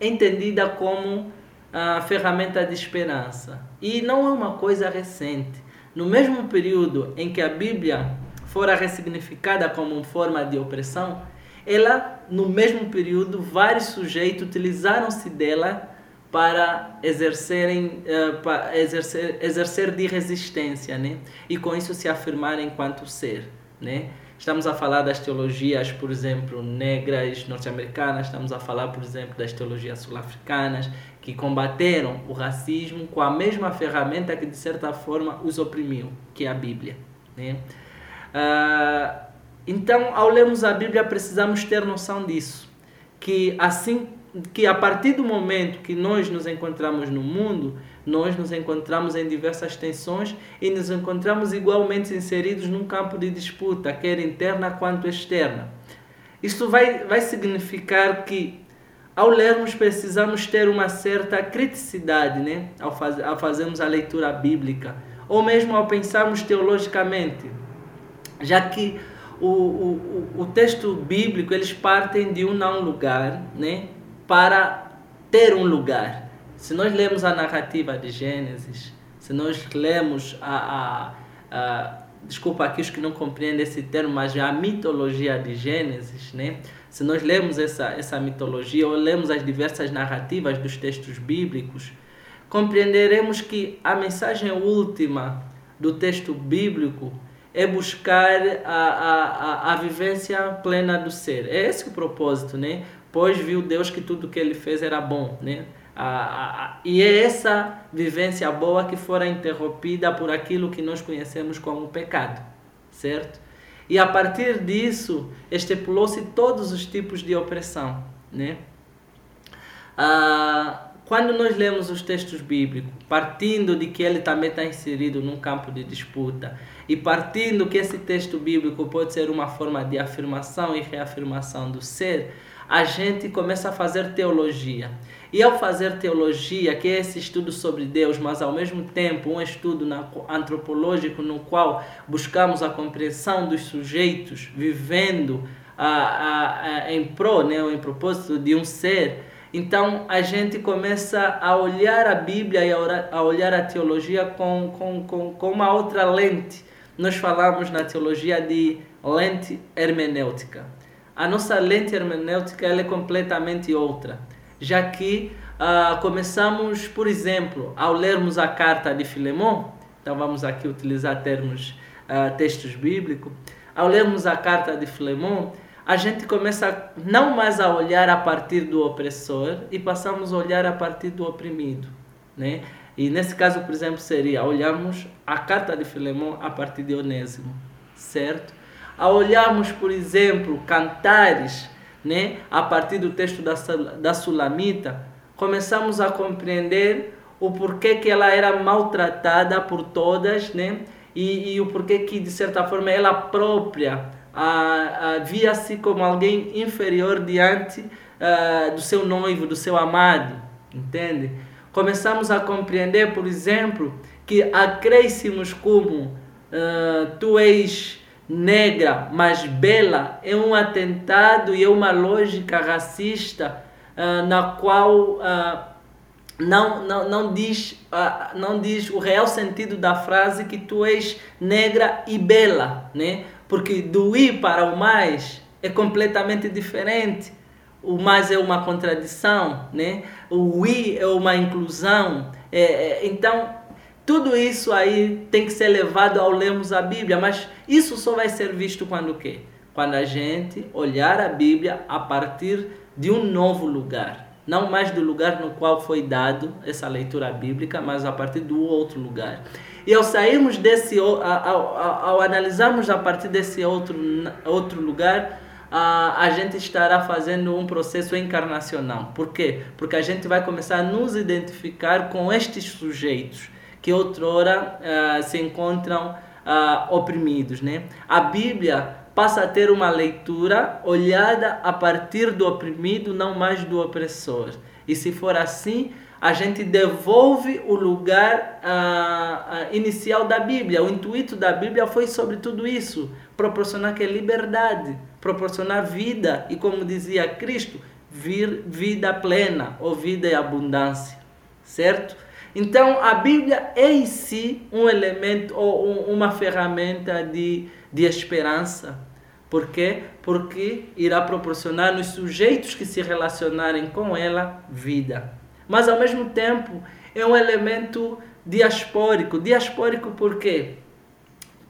entendida como a ferramenta de esperança. E não é uma coisa recente. No mesmo período em que a Bíblia fora ressignificada como forma de opressão, ela, no mesmo período, vários sujeitos utilizaram-se dela para exercerem uh, para exercer, exercer de resistência, né? E com isso se afirmar enquanto ser, né? Estamos a falar das teologias, por exemplo, negras norte-americanas, estamos a falar, por exemplo, das teologias sul-africanas, que combateram o racismo com a mesma ferramenta que, de certa forma, os oprimiu, que é a Bíblia. Né? Uh, então, ao lermos a Bíblia, precisamos ter noção disso, que assim que a partir do momento que nós nos encontramos no mundo, nós nos encontramos em diversas tensões e nos encontramos igualmente inseridos num campo de disputa, quer interna quanto externa. Isto vai, vai significar que, ao lermos, precisamos ter uma certa criticidade né? ao, faz, ao fazermos a leitura bíblica, ou mesmo ao pensarmos teologicamente, já que o, o, o texto bíblico eles partem de um não lugar, né? para ter um lugar. Se nós lemos a narrativa de Gênesis, se nós lemos a, a, a desculpa aqui os que não compreendem esse termo, mas a mitologia de Gênesis, né? Se nós lemos essa, essa mitologia ou lemos as diversas narrativas dos textos bíblicos, compreenderemos que a mensagem última do texto bíblico é buscar a, a, a, a vivência plena do ser. É esse o propósito, né? pois viu Deus que tudo que ele fez era bom, né? e é essa vivência boa que fora interrompida por aquilo que nós conhecemos como pecado, certo? E a partir disso, estipulou-se todos os tipos de opressão, né? Ah, quando nós lemos os textos bíblicos, partindo de que ele também está inserido num campo de disputa, e partindo que esse texto bíblico pode ser uma forma de afirmação e reafirmação do ser, a gente começa a fazer teologia. E ao fazer teologia, que é esse estudo sobre Deus, mas ao mesmo tempo um estudo antropológico no qual buscamos a compreensão dos sujeitos vivendo a, a, a, em pró, né, ou em propósito de um ser, então a gente começa a olhar a Bíblia e a olhar a teologia com, com, com, com uma outra lente. Nós falamos na teologia de lente hermenêutica. A nossa lente hermenêutica ela é completamente outra já que uh, começamos, por exemplo, ao lermos a carta de Filemão, então vamos aqui utilizar termos, uh, textos bíblicos, ao lermos a carta de Filemão, a gente começa não mais a olhar a partir do opressor e passamos a olhar a partir do oprimido, né? E nesse caso, por exemplo, seria olharmos a carta de Filemão a partir de Onésimo, certo? Ao olharmos, por exemplo, cantares né, a partir do texto da, da Sulamita, começamos a compreender o porquê que ela era maltratada por todas, né, e, e o porquê que, de certa forma, ela própria via-se como alguém inferior diante do seu noivo, do seu amado, entende? Começamos a compreender, por exemplo, que acréscimos como uh, tu és negra, mas bela, é um atentado e é uma lógica racista uh, na qual uh, não, não, não, diz, uh, não diz o real sentido da frase que tu és negra e bela, né? porque do ir para o mais é completamente diferente. O mais é uma contradição, né? o i é uma inclusão. É, é, então, tudo isso aí tem que ser levado ao lermos a Bíblia, mas isso só vai ser visto quando o quê? Quando a gente olhar a Bíblia a partir de um novo lugar. Não mais do lugar no qual foi dado essa leitura bíblica, mas a partir do outro lugar. E ao sairmos desse, ao, ao, ao analisarmos a partir desse outro, outro lugar, a, a gente estará fazendo um processo encarnacional. Por quê? Porque a gente vai começar a nos identificar com estes sujeitos que outrora uh, se encontram uh, oprimidos. Né? A Bíblia passa a ter uma leitura olhada a partir do oprimido, não mais do opressor. E se for assim, a gente devolve o lugar uh, inicial da Bíblia. O intuito da Bíblia foi sobre tudo isso, proporcionar que liberdade, proporcionar vida e, como dizia Cristo, vir vida plena ou vida em abundância, certo? Então, a Bíblia é em si um elemento ou um, uma ferramenta de, de esperança. Por quê? Porque irá proporcionar nos sujeitos que se relacionarem com ela vida. Mas, ao mesmo tempo, é um elemento diaspórico. Diaspórico por quê?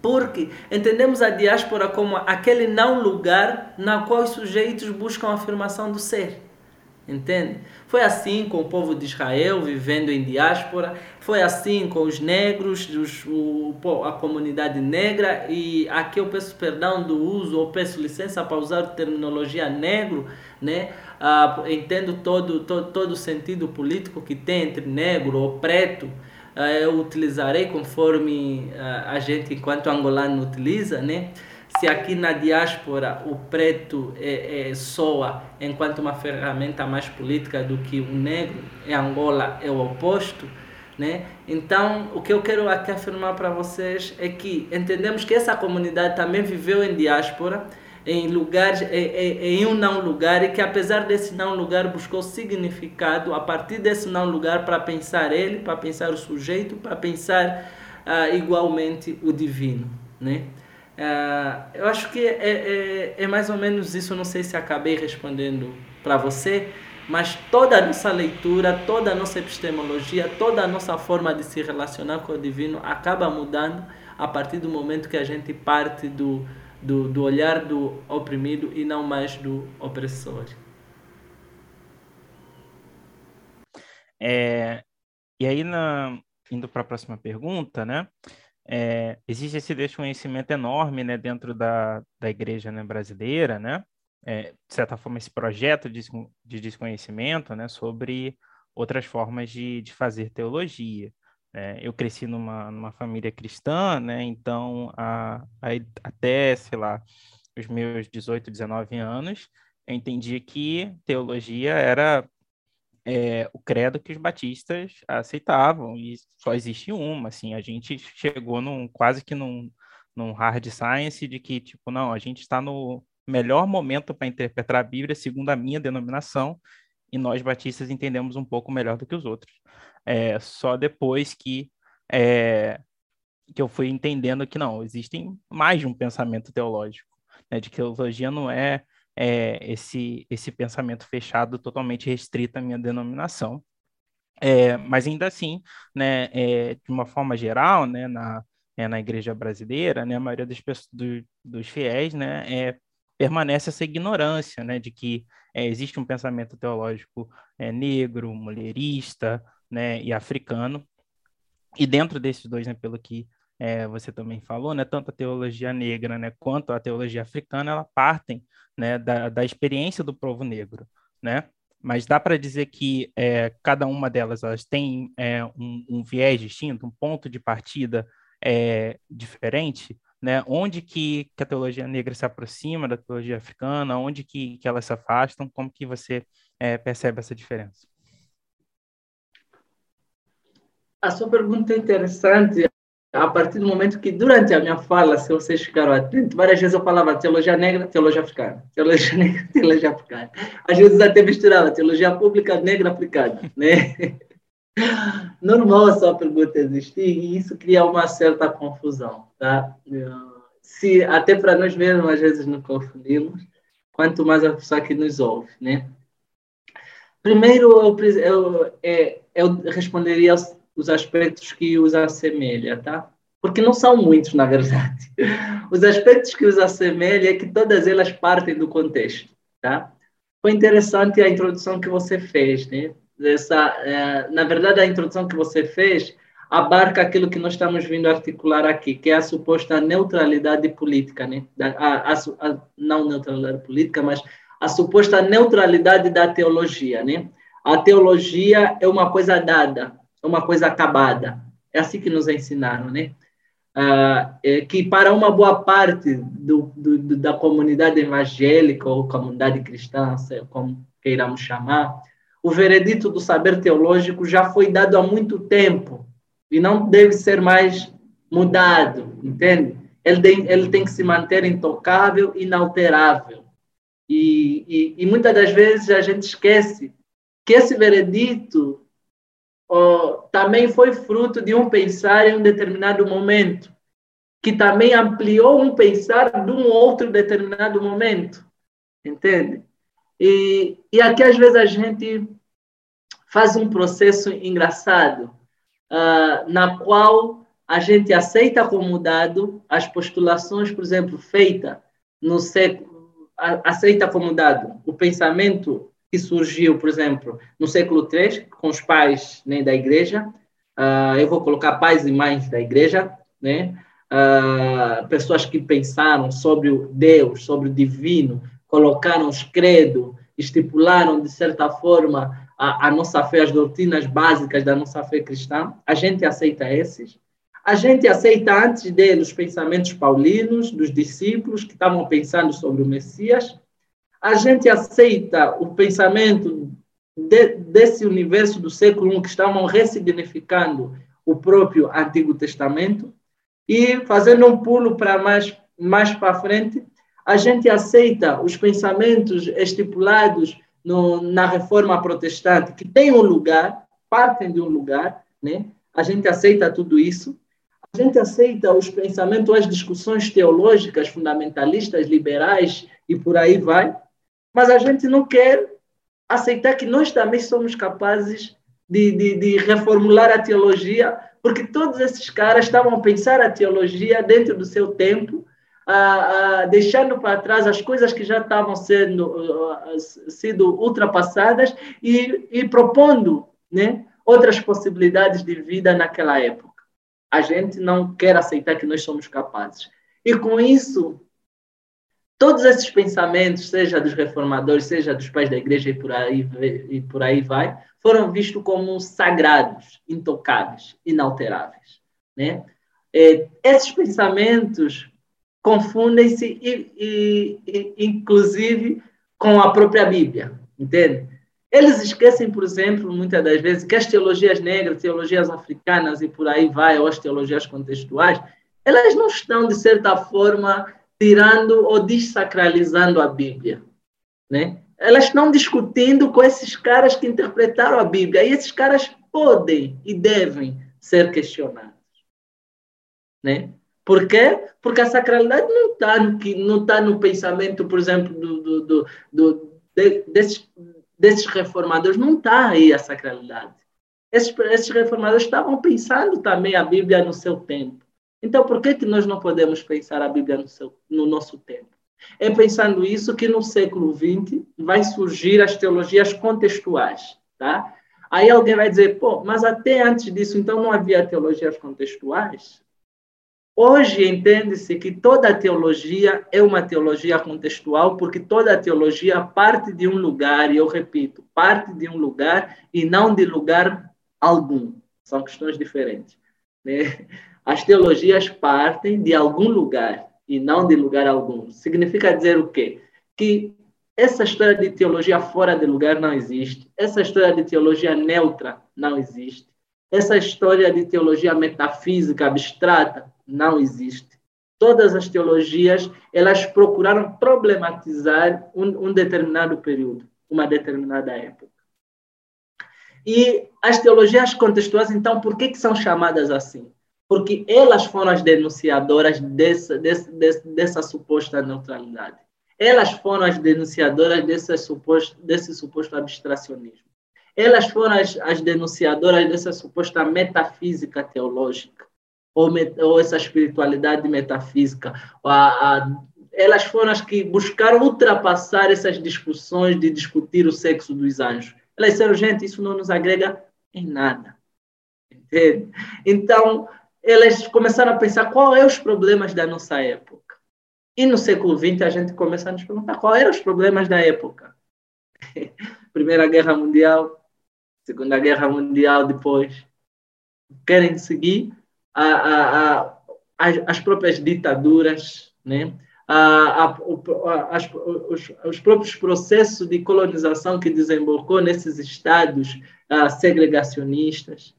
Porque entendemos a diáspora como aquele não lugar na qual os sujeitos buscam a afirmação do ser. Entende? Foi assim com o povo de Israel vivendo em diáspora, foi assim com os negros, os, o, a comunidade negra, e aqui eu peço perdão do uso, ou peço licença para usar a terminologia negro, né? Ah, entendo todo, todo, todo o sentido político que tem entre negro ou preto, ah, eu utilizarei conforme ah, a gente, enquanto angolano, utiliza, né? Se aqui na diáspora o preto é, é, soa enquanto uma ferramenta mais política do que o negro, em Angola é o oposto, né? Então, o que eu quero aqui afirmar para vocês é que entendemos que essa comunidade também viveu em diáspora, em lugares, em, em um não lugar, e que apesar desse não lugar buscou significado a partir desse não lugar para pensar ele, para pensar o sujeito, para pensar uh, igualmente o divino, né? Uh, eu acho que é, é, é, mais ou menos isso. Não sei se acabei respondendo para você, mas toda a nossa leitura, toda a nossa epistemologia, toda a nossa forma de se relacionar com o divino acaba mudando a partir do momento que a gente parte do, do, do olhar do oprimido e não mais do opressor. É, e aí, na, indo para a próxima pergunta, né? É, existe esse desconhecimento enorme né, dentro da, da igreja né, brasileira, né? é, de certa forma, esse projeto de, de desconhecimento né, sobre outras formas de, de fazer teologia. É, eu cresci numa, numa família cristã, né, então a, a, até, sei lá, os meus 18, 19 anos, eu entendi que teologia era é, o credo que os batistas aceitavam, e só existe uma, assim, a gente chegou num, quase que num, num hard science de que, tipo, não, a gente está no melhor momento para interpretar a Bíblia, segundo a minha denominação, e nós batistas entendemos um pouco melhor do que os outros. É, só depois que é, que eu fui entendendo que não, existem mais de um pensamento teológico, né, de que teologia não é, é esse, esse pensamento fechado totalmente restrito à minha denominação. É, mas ainda assim, né, é, de uma forma geral, né, na, é, na igreja brasileira, né, a maioria pessoas, do, dos fiéis, né, é, permanece essa ignorância, né, de que é, existe um pensamento teológico negro, mulherista, né, e africano. E dentro desses dois, né, pelo que é, você também falou, né, tanto a teologia negra, né, quanto a teologia africana, ela partem, né, da, da experiência do povo negro, né? Mas dá para dizer que é, cada uma delas elas tem é, um, um viés distinto, um ponto de partida é, diferente, né? Onde que, que, a teologia negra se aproxima da teologia africana, onde que, que elas se afastam, como que você é, percebe essa diferença? A sua pergunta é interessante a partir do momento que, durante a minha fala, se vocês ficaram atentos, várias vezes eu falava teologia negra, teologia africana, teologia negra, teologia africana. Às vezes até misturava teologia pública negra aplicada, né? Normal a sua pergunta existir e isso cria uma certa confusão, tá? Se, até para nós mesmos, às vezes, nos confundimos, quanto mais a pessoa que nos ouve, né? Primeiro, eu, eu, é, eu responderia os aspectos que os assemelha, tá? Porque não são muitos, na verdade. Os aspectos que os assemelha é que todas elas partem do contexto, tá? Foi interessante a introdução que você fez, né? Essa, é, na verdade, a introdução que você fez abarca aquilo que nós estamos vindo articular aqui, que é a suposta neutralidade política, né? A, a, a, não neutralidade política, mas a suposta neutralidade da teologia, né? A teologia é uma coisa dada, uma coisa acabada. É assim que nos ensinaram, né? Ah, é que para uma boa parte do, do, da comunidade evangélica ou comunidade cristã, como queiramos chamar, o veredito do saber teológico já foi dado há muito tempo e não deve ser mais mudado, entende? Ele tem, ele tem que se manter intocável, inalterável. E, e, e muitas das vezes a gente esquece que esse veredito oh, também foi fruto de um pensar em um determinado momento, que também ampliou um pensar de um outro determinado momento, entende? E, e aqui, às vezes, a gente faz um processo engraçado, uh, na qual a gente aceita como dado as postulações, por exemplo, feitas no século, aceita como dado o pensamento que surgiu, por exemplo, no século III, com os pais né, da igreja, uh, eu vou colocar pais e mães da igreja, né, uh, pessoas que pensaram sobre o Deus, sobre o divino, colocaram os credos, estipularam, de certa forma, a, a, nossa fé, as doutrinas básicas da nossa fé cristã. A gente aceita esses. A gente aceita antes dele os pensamentos paulinos, dos discípulos que estavam pensando sobre o Messias. A gente aceita o pensamento de, desse universo do século I que estavam ressignificando o próprio Antigo Testamento. E fazendo um pulo para mais, mais para frente, a gente aceita os pensamentos estipulados no, na reforma protestante, que tem um lugar, partem de um lugar, né? a gente aceita tudo isso. A gente aceita os pensamentos, as discussões teológicas, fundamentalistas, liberais e por aí vai, mas a gente não quer aceitar que nós também somos capazes de, de, de reformular a teologia, porque todos esses caras estavam a pensar a teologia dentro do seu tempo, deixando para trás as coisas que já estavam sendo uh, sido ultrapassadas e, e propondo né, outras possibilidades de vida naquela época. A gente não quer aceitar que nós somos capazes. E com isso, todos esses pensamentos, seja dos reformadores, seja dos pais da igreja e por aí, e por aí vai, foram vistos como sagrados, intocáveis, inalteráveis. Né? É, esses pensamentos confundem-se, e, e, inclusive, com a própria Bíblia, entende? Eles esquecem, por exemplo, muitas das vezes, que as teologias negras, teologias africanas e por aí vai, ou as teologias contextuais, elas não estão, de certa forma, tirando ou desacralizando a Bíblia. Né? Elas estão discutindo com esses caras que interpretaram a Bíblia, e esses caras podem e devem ser questionados. Né? Por quê? Porque a sacralidade não está no, não tá no pensamento, por exemplo, do, do, do, do de, desses, desses reformadores, não está aí a sacralidade. Esses, esses reformadores estavam pensando também a Bíblia no seu tempo. Então, por que, que nós não podemos pensar a Bíblia no, seu, no nosso tempo? É pensando isso que no século XX vai surgir as teologias contextuais, tá? Aí alguém vai dizer, pô, mas até antes disso, então não havia teologias contextuais? Hoje entende-se que toda teologia é uma teologia contextual, porque toda teologia parte de um lugar, e eu repito, parte de um lugar e não de lugar algum. São questões diferentes. Né? As teologias partem de algum lugar e não de lugar algum. Significa dizer o quê? Que essa história de teologia fora de lugar não existe. Essa história de teologia neutra não existe. Essa história de teologia metafísica abstrata não existe. Todas as teologias, elas procuraram problematizar um, um determinado período, uma determinada época. E as teologias contextuais, então, por que, que são chamadas assim? Porque elas foram as denunciadoras dessa, dessa, dessa, suposta neutralidade. Elas foram as denunciadoras desse suposto, desse suposto abstracionismo. Elas foram as, as denunciadoras dessa suposta metafísica teológica, ou, met, ou essa espiritualidade metafísica. A, a, elas foram as que buscaram ultrapassar essas discussões de discutir o sexo dos anjos. Elas disseram, gente, isso não nos agrega em nada. Entende? Então, elas começaram a pensar qual é os problemas da nossa época. E no século XX a gente começa a nos perguntar quais eram os problemas da época. Primeira Guerra Mundial, Segunda Guerra Mundial depois. Querem seguir a, a, a, as, as, próprias ditaduras, né? As, os, os, próprios processos de colonização que desembocou nesses estados uh, segregacionistas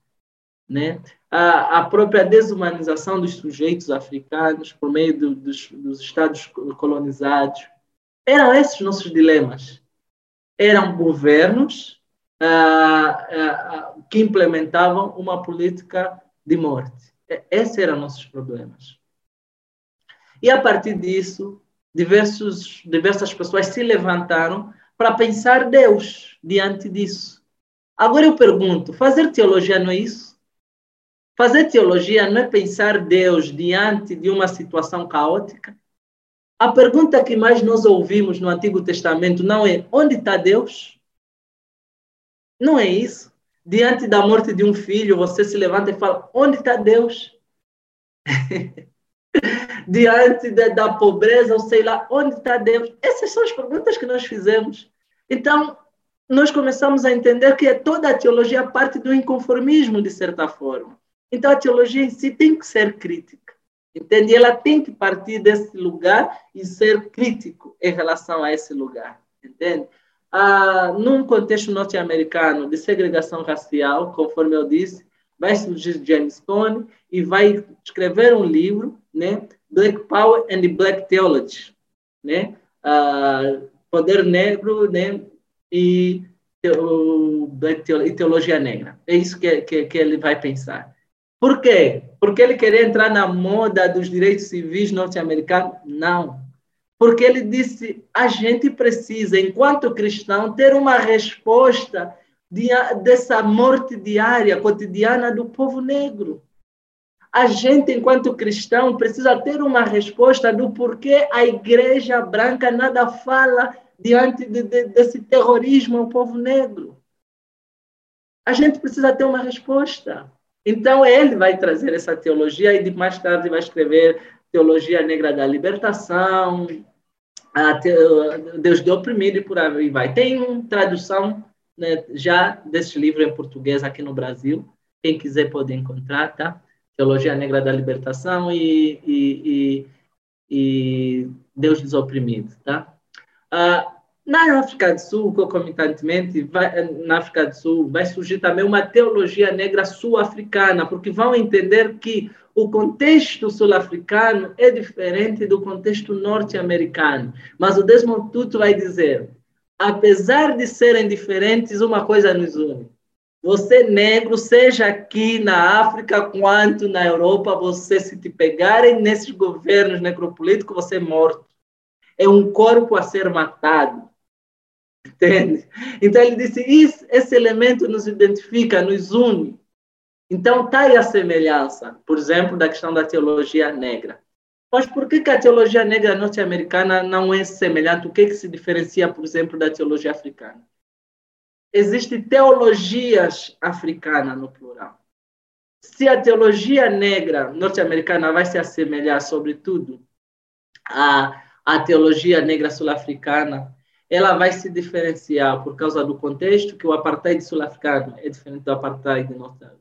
né? a, a própria desumanização dos sujeitos africanos por meio do, dos, dos estados colonizados. Eram esses nossos dilemas. Eram governos ah, ah, que implementavam uma política de morte. Esses eram nossos problemas. E a partir disso, diversos, diversas pessoas se levantaram para pensar Deus diante disso. Agora eu pergunto: fazer teologia não é isso? Fazer teologia não é pensar Deus diante de uma situação caótica. A pergunta que mais nós ouvimos no Antigo Testamento não é onde está Deus? Não é isso. Diante da morte de um filho, você se levanta e fala: onde está Deus? Diante de, da pobreza, ou sei lá, onde está Deus? Essas são as perguntas que nós fizemos. Então, nós começamos a entender que toda a teologia parte do inconformismo, de certa forma. Então, a teologia em si tem que ser crítica, entende? Ela tem que partir desse lugar e ser crítico em relação a esse lugar, entende? Ah, num contexto norte-americano de segregação racial, conforme eu disse, vai surgir James Cone e vai escrever um livro, né? Black Power and Black Theology, né? Ah, poder negro, né? E, teologia negra. É isso que, que, que ele vai pensar. Por quê? Porque ele queria entrar na moda dos direitos civis norte-americanos? Não. Porque ele disse: a gente precisa, enquanto cristão, ter uma resposta de, dessa morte diária, cotidiana do povo negro. A gente, enquanto cristão, precisa ter uma resposta do porquê a igreja branca nada fala diante de, de, desse terrorismo ao povo negro. A gente precisa ter uma resposta. Então, ele vai trazer essa teologia e mais tarde vai escrever Teologia Negra da Libertação, Deus do oprimido e por aí vai. Tem tradução né, já desse livro em português aqui no Brasil. Quem quiser pode encontrar, tá? Teologia Negra da Libertação e, e, e, e Deus dos Oprimidos, tá? Ah, na África do Sul, concomitantemente, vai, na África do Sul, vai surgir também uma teologia negra sul-africana, porque vão entender que o contexto sul-africano é diferente do contexto norte-americano. Mas o Desmond Tutu vai dizer, apesar de serem diferentes, uma coisa nos une. Você negro, seja aqui na África quanto na Europa, você se te pegarem nesses governos necropolíticos, você é morto. É um corpo a ser matado. Entende? Então ele disse: isso, esse elemento nos identifica, nos une. Então está aí a semelhança, por exemplo, da questão da teologia negra. Mas por que, que a teologia negra norte-americana não é semelhante? O que, que se diferencia, por exemplo, da teologia africana? Existem teologias africanas no plural. Se a teologia negra norte-americana vai se assemelhar, sobretudo, à, à teologia negra sul-africana, ela vai se diferenciar por causa do contexto que o apartheid sul-africano é diferente do apartheid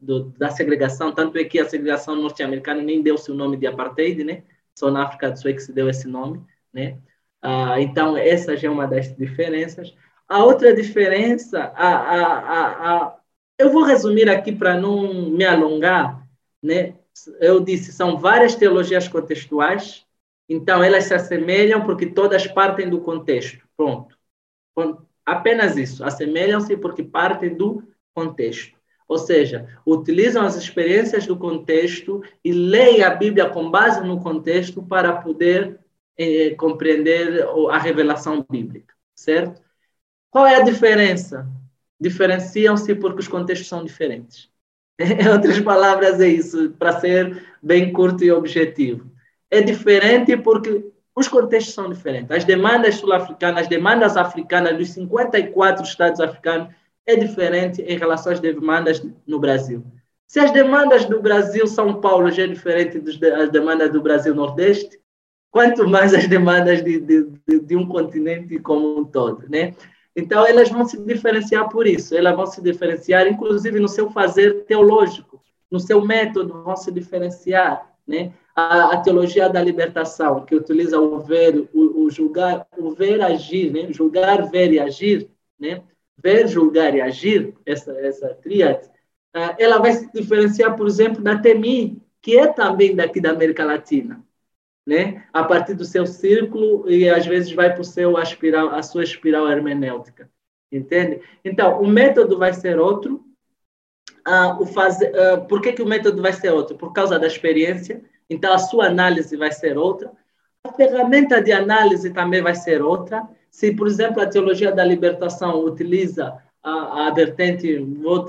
do, da segregação, tanto é que a segregação norte-americana nem deu seu nome de apartheid, né? Só na África do Sul é que se deu esse nome, né? Ah, então, essa já é uma das diferenças. A outra diferença, a, a, a, eu vou resumir aqui para não me alongar, né? Eu disse, são várias teologias contextuais, então elas se assemelham porque todas partem do contexto. Pronto. Apenas isso. Assemelham-se porque partem do contexto. Ou seja, utilizam as experiências do contexto e leem a Bíblia com base no contexto para poder eh, compreender a revelação bíblica, certo? Qual é a diferença? Diferenciam-se porque os contextos são diferentes. Em outras palavras, é isso, para ser bem curto e objetivo. É diferente porque os contextos são diferentes. As demandas sul-africanas, as demandas africanas dos 54 estados africanos é diferente em relação às demandas no Brasil. Se as demandas do Brasil São Paulo já é diferente das demandas do Brasil Nordeste, quanto mais as demandas de, de, de, um continente como um todo, né? Então elas vão se diferenciar por isso. Elas vão se diferenciar, inclusive no seu fazer teológico, no seu método vão se diferenciar, né? A, a, teologia da libertação, que utiliza o ver, o, o, julgar, o ver agir, né? julgar, ver e agir, né? ver, julgar e agir, essa, essa tríade, uh, ela vai se diferenciar, por exemplo, da TEMI, que é também daqui da América Latina, né? a partir do seu círculo e às vezes vai para o seu a sua espiral hermenêutica, entende? Então, o método vai ser outro, uh, o fazer, uh, por que, que o método vai ser outro? Por causa da experiência, então, a sua análise vai ser outra. A ferramenta de análise também vai ser outra. Se, por exemplo, a teologia da libertação utiliza a, a vertente,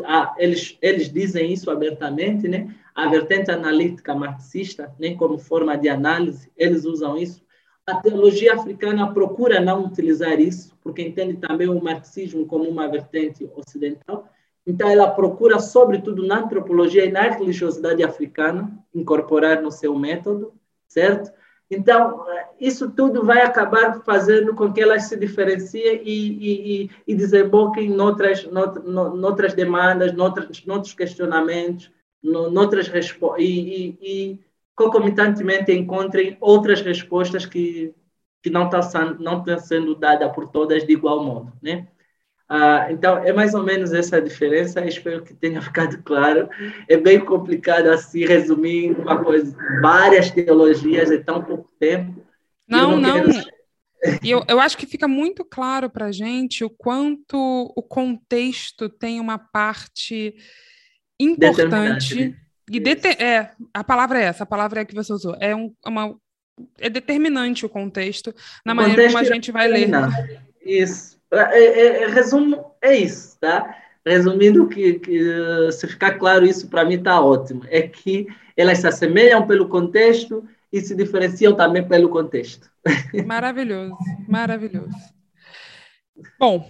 a, eles, eles dizem isso abertamente, né? a vertente analítica marxista, né? como forma de análise, eles usam isso. A teologia africana procura não utilizar isso, porque entende também o marxismo como uma vertente ocidental. Então, ela procura, sobretudo na antropologia e na religiosidade africana, incorporar no seu método, certo? Então, isso tudo vai acabar fazendo com que elas se diferenciem e, e, e desemboquem noutras, noutras demandas, noutras, noutros questionamentos, noutras respostas, e, e, concomitantemente encontrem outras respostas que, que não estão não estão sendo dadas por todas de igual modo, né? Ah, então, é mais ou menos essa a diferença. Espero que tenha ficado claro. É bem complicado assim resumir uma coisa, várias teologias em tão pouco tempo. Não, não. não. Quero... Eu, eu acho que fica muito claro para a gente o quanto o contexto tem uma parte importante. Né? E deter, é, a palavra é essa, a palavra é que você usou. É, um, uma, é determinante o contexto na o maneira contexto como a gente vai ler. Isso. É, é, é, resumo, é isso, tá? Resumindo, que, que se ficar claro isso, para mim está ótimo. É que elas se assemelham pelo contexto e se diferenciam também pelo contexto. Maravilhoso, maravilhoso. Bom,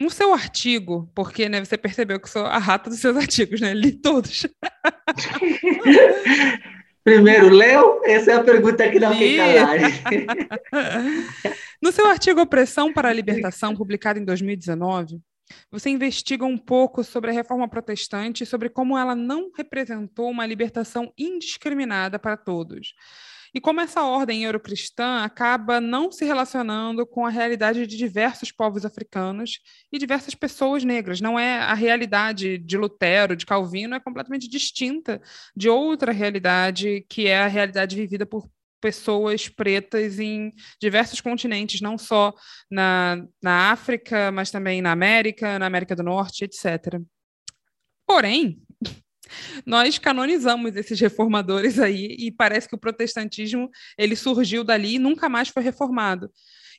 no seu artigo, porque né, você percebeu que sou a rata dos seus artigos, né? Li todos. Primeiro, leu? Essa é a pergunta que não Li. calar. No seu artigo Opressão para a Libertação, publicado em 2019, você investiga um pouco sobre a reforma protestante e sobre como ela não representou uma libertação indiscriminada para todos. E como essa ordem eurocristã acaba não se relacionando com a realidade de diversos povos africanos e diversas pessoas negras. Não é a realidade de Lutero, de Calvino, é completamente distinta de outra realidade, que é a realidade vivida por pessoas pretas em diversos continentes, não só na, na África, mas também na América, na América do Norte, etc. Porém, nós canonizamos esses reformadores aí e parece que o protestantismo ele surgiu dali e nunca mais foi reformado.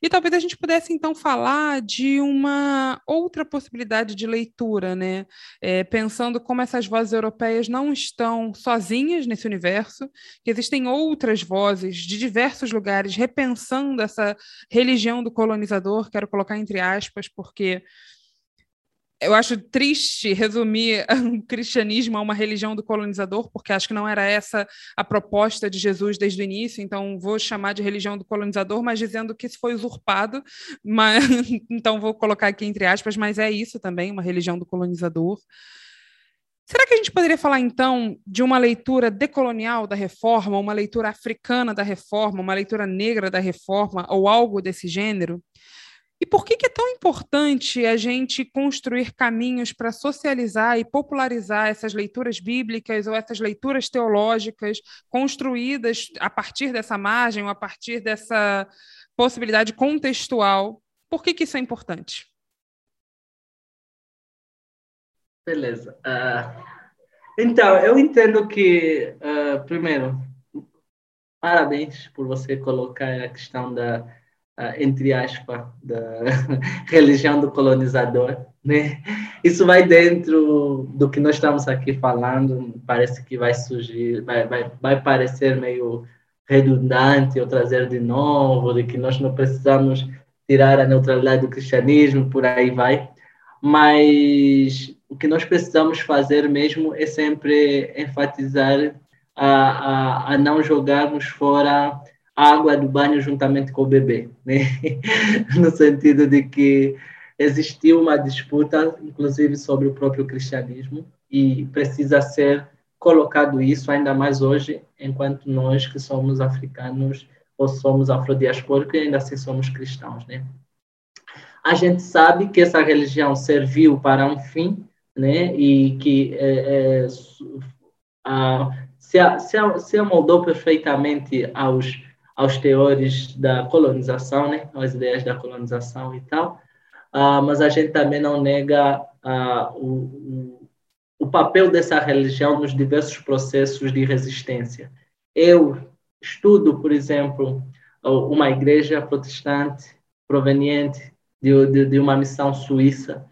E talvez a gente pudesse então falar de uma outra possibilidade de leitura, né? É, pensando como essas vozes europeias não estão sozinhas nesse universo, que existem outras vozes de diversos lugares repensando essa religião do colonizador, quero colocar entre aspas, porque eu acho triste resumir o cristianismo a uma religião do colonizador, porque acho que não era essa a proposta de Jesus desde o início, então vou chamar de religião do colonizador, mas dizendo que isso foi usurpado, mas, então vou colocar aqui entre aspas, mas é isso também, uma religião do colonizador. Será que a gente poderia falar, então, de uma leitura decolonial da reforma, uma leitura africana da reforma, uma leitura negra da reforma, ou algo desse gênero? E por que, que é tão importante a gente construir caminhos para socializar e popularizar essas leituras bíblicas ou essas leituras teológicas construídas a partir dessa margem ou a partir dessa possibilidade contextual? Por que, que isso é importante? Beleza. Uh, então, eu entendo que, uh, primeiro, parabéns por você colocar a questão da entre aspas, da religião do colonizador. Né? Isso vai dentro do que nós estamos aqui falando, parece que vai surgir, vai, vai, vai parecer meio redundante ou trazer de novo, de que nós não precisamos tirar a neutralidade do cristianismo, por aí vai. Mas o que nós precisamos fazer mesmo é sempre enfatizar a, a, a não jogarmos fora água do banho juntamente com o bebê, né? no sentido de que existiu uma disputa, inclusive sobre o próprio cristianismo, e precisa ser colocado isso ainda mais hoje, enquanto nós que somos africanos ou somos afrodiaspóricos e ainda assim somos cristãos, né? A gente sabe que essa religião serviu para um fim, né? E que é, é, a, se, a, se, a, se amoldou perfeitamente aos aos teores da colonização, né, às ideias da colonização e tal, uh, mas a gente também não nega uh, o, o papel dessa religião nos diversos processos de resistência. Eu estudo, por exemplo, uma igreja protestante proveniente de, de, de uma missão suíça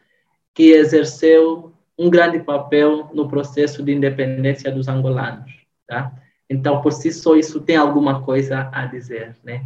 que exerceu um grande papel no processo de independência dos angolanos, tá? Então, por si só, isso tem alguma coisa a dizer, né?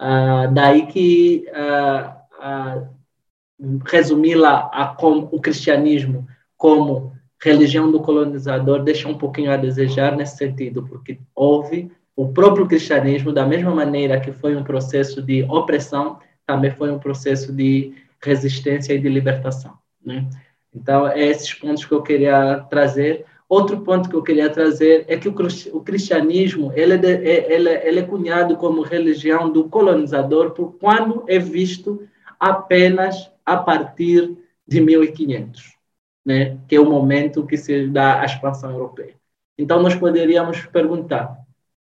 Uh, daí que, uh, uh, resumi-la a como o cristianismo como religião do colonizador deixa um pouquinho a desejar nesse sentido, porque houve o próprio cristianismo, da mesma maneira que foi um processo de opressão, também foi um processo de resistência e de libertação. Né? Então, é esses pontos que eu queria trazer. Outro ponto que eu queria trazer é que o cristianismo ele é, é, ele, ele é cunhado como religião do colonizador por quando é visto apenas a partir de 1500, né? que é o momento que se dá a expansão europeia. Então, nós poderíamos perguntar,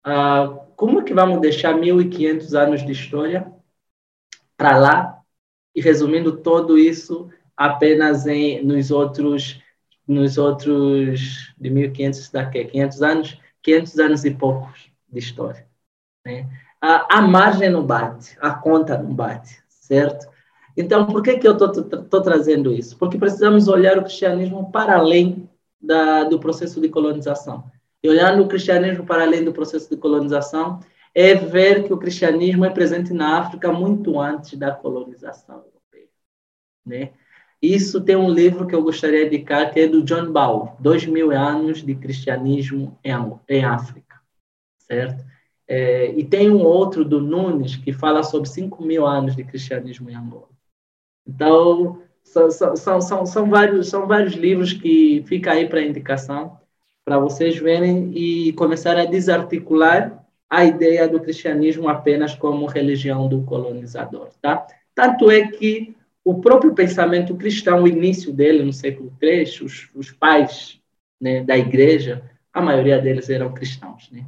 ah, como é que vamos deixar 1500 anos de história para lá e resumindo todo isso apenas em, nos outros nos outros de 1500 daqui, 500 anos, 500 anos e poucos de história. Né? A, a margem não bate, a conta não bate, certo? Então, por que, que eu estou trazendo isso? Porque precisamos olhar o cristianismo para além da, do processo de colonização. E olhando o cristianismo para além do processo de colonização, é ver que o cristianismo é presente na África muito antes da colonização europeia. Né? Isso tem um livro que eu gostaria de indicar, que é do John Ball, Mil Anos de Cristianismo em, em África, certo? É, e tem um outro do Nunes que fala sobre 5 mil anos de cristianismo em Angola. Então, são, são, são, são, vários, são vários livros que fica aí para indicação, para vocês verem e começar a desarticular a ideia do cristianismo apenas como religião do colonizador, tá? Tanto é que o próprio pensamento cristão, o início dele no século III, os, os pais né, da igreja, a maioria deles eram cristãos, né?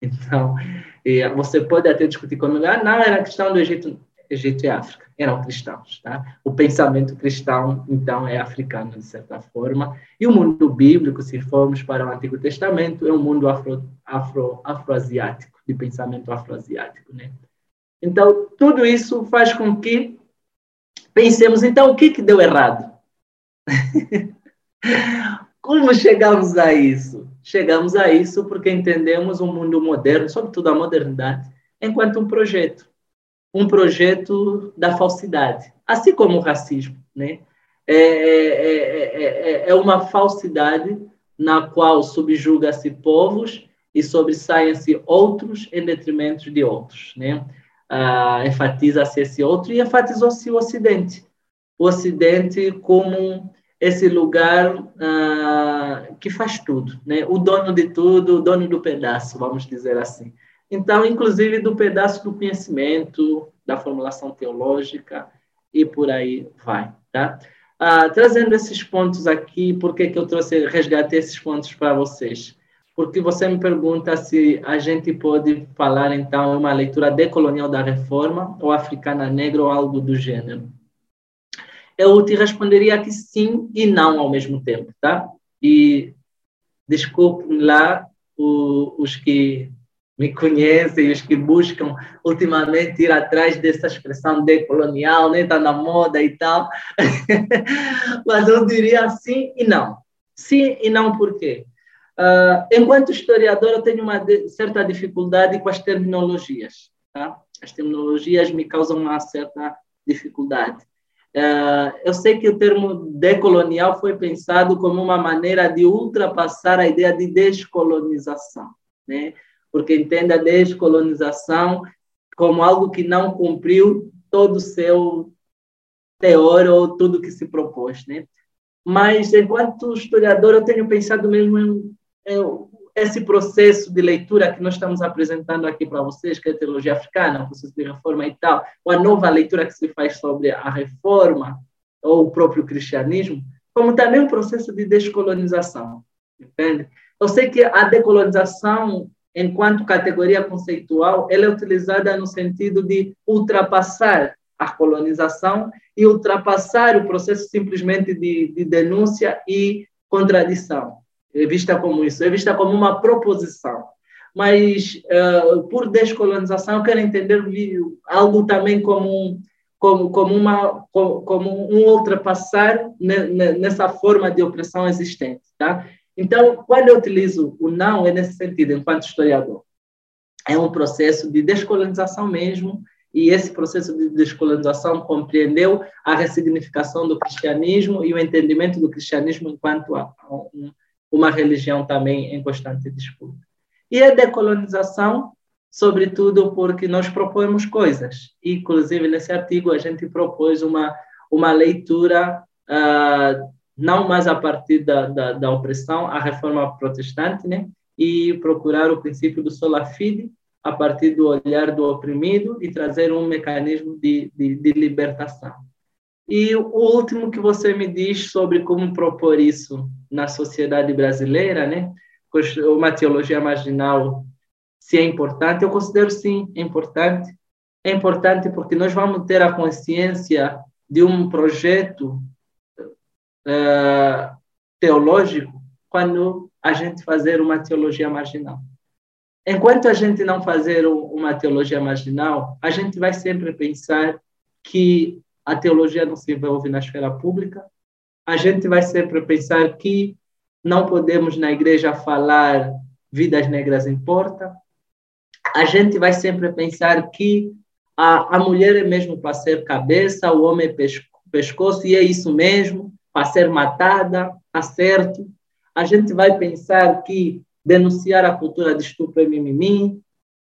Então, você pode até discutir comigo, ah, não, era cristão do Egito. Egito e África eram cristãos, tá? O pensamento cristão, então, é africano, de certa forma. E o mundo bíblico, se formos para o Antigo Testamento, é um mundo afro, afro, afroasiático, de pensamento afroasiático, né? Então, tudo isso faz com que pensemos, então, o que, que deu errado? Como chegamos a isso? Chegamos a isso porque entendemos o mundo moderno, sobretudo a modernidade, enquanto um projeto. Um projeto da falsidade, assim como o racismo. Né? É, é, é, é uma falsidade na qual subjuga-se povos e sobressaem-se outros em detrimento de outros. Né? Ah, enfatiza-se esse outro e enfatizou-se o Ocidente. O Ocidente como esse lugar que faz tudo, né? O dono de tudo, o dono do pedaço, vamos dizer assim. Então, inclusive do pedaço do conhecimento, da formulação teológica e por aí vai, tá? Uh, trazendo esses pontos aqui, por que que eu trouxe, resgatei esses pontos para vocês? Porque você me pergunta se a gente pode falar, então, uma leitura decolonial da reforma, ou africana negra, ou algo do gênero eu te responderia que sim e não ao mesmo tempo, tá? E desculpe lá o, os que me conhecem, os que buscam ultimamente ir atrás dessa expressão decolonial, né? Está na moda e tal. Mas eu diria sim e não. Sim e não por quê? Uh, enquanto historiador, eu tenho uma certa dificuldade com as terminologias. Tá? As terminologias me causam uma certa dificuldade. Uh, eu sei que o termo decolonial foi pensado como uma maneira de ultrapassar a ideia de descolonização, né? porque entende a descolonização como algo que não cumpriu todo o seu teor ou tudo que se propôs. Né? Mas, enquanto historiador, eu tenho pensado mesmo em esse processo de leitura que nós estamos apresentando aqui para vocês, que é a teologia africana, o processo de reforma e tal, ou a nova leitura que se faz sobre a reforma ou o próprio cristianismo, como também um processo de descolonização, entende? Eu sei que a decolonização, enquanto categoria conceitual, ela é utilizada no sentido de ultrapassar a colonização e ultrapassar o processo simplesmente de, de denúncia e contradição é vista como isso, é vista como uma proposição. Mas, uh, por descolonização, eu quero entender algo também como, como, como, uma, como, como um ultrapassar nessa forma de opressão existente. Tá? Então, quando eu utilizo o não, é nesse sentido, enquanto historiador. É um processo de descolonização mesmo, e esse processo de descolonização compreendeu a ressignificação do cristianismo e o entendimento do cristianismo enquanto um, uma religião também em constante disputa. E a decolonização, sobretudo porque nós propomos coisas. Inclusive, nesse artigo, a gente propôs uma, uma leitura uh, não mais a partir da, da, da, opressão, a reforma protestante, né? e procurar o princípio do sola fide a partir do olhar do oprimido e trazer um mecanismo de, de, de libertação. E o último que você me diz sobre como propor isso na sociedade brasileira, né? Uma teologia marginal, se é importante, eu considero sim, é importante. É importante porque nós vamos ter a consciência de um projeto uh, teológico quando a gente fazer uma teologia marginal. Enquanto a gente não fazer uma teologia marginal, a gente vai sempre pensar que a teologia não se envolve na esfera pública. A gente vai sempre pensar que não podemos na igreja falar vidas negras importa. A gente vai sempre pensar que a, a mulher é mesmo para ser cabeça, o homem é pescoço, e é isso mesmo, para ser matada, tá certo. A gente vai pensar que denunciar a cultura de estupro é mimimi.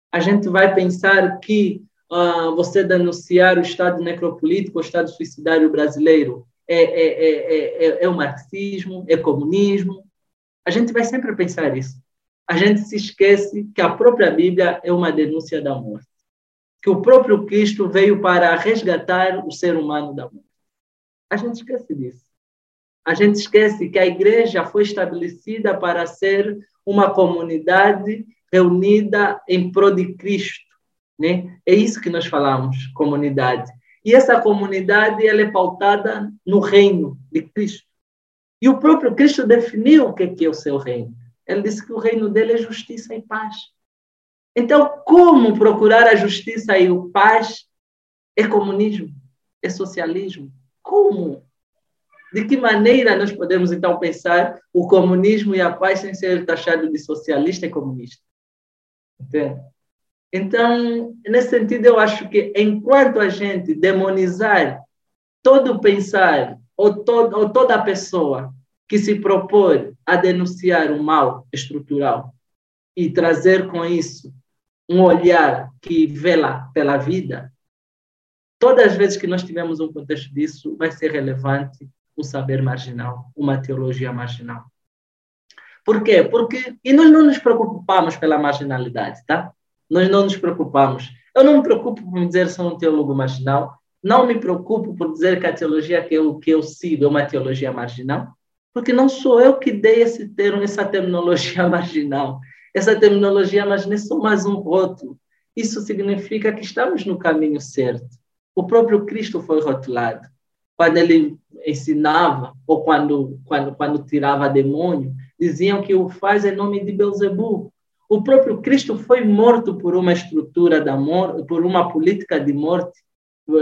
A gente vai pensar que uh, você denunciar o Estado necropolítico, o Estado suicidário brasileiro, é, é, é, é, o marxismo, é comunismo. A gente vai sempre pensar isso. A gente se esquece que a própria Bíblia é uma denúncia da morte. Que o próprio Cristo veio para resgatar o ser humano da morte. A gente esquece disso. A gente esquece que a igreja foi estabelecida para ser uma comunidade reunida em prol de Cristo. Né? É isso que nós falamos, comunidade. E essa comunidade ela é pautada no reino de Cristo. E o próprio Cristo definiu o que é o seu reino. Ele disse que o reino dele é justiça e paz. Então, como procurar a justiça e o paz é comunismo, é socialismo? Como? De que maneira nós podemos, então, pensar o comunismo e a paz sem ser taxado de socialista e comunista? Entende? Então, nesse sentido, eu acho que enquanto a gente demonizar todo pensar ou, todo, ou toda pessoa que se propõe a denunciar o mal estrutural e trazer com isso um olhar que vela pela vida, todas as vezes que nós tivermos um contexto disso, vai ser relevante um saber marginal, uma teologia marginal. Por quê? Porque, e nós não nos preocupamos pela marginalidade, tá? Nós não nos preocupamos. Eu não me preocupo por me dizer sou um teólogo marginal, não me preocupo por dizer que a teologia que eu, que eu sigo é uma teologia marginal, porque não sou eu que dei esse termo, essa terminologia marginal. Essa terminologia marginal é só mais um rótulo. Isso significa que estamos no caminho certo. O próprio Cristo foi rotulado. Quando ele ensinava, ou quando, quando, quando tirava demônio, diziam que o faz em nome de Belzebu. O próprio Cristo foi morto por uma estrutura da morte, por uma política de morte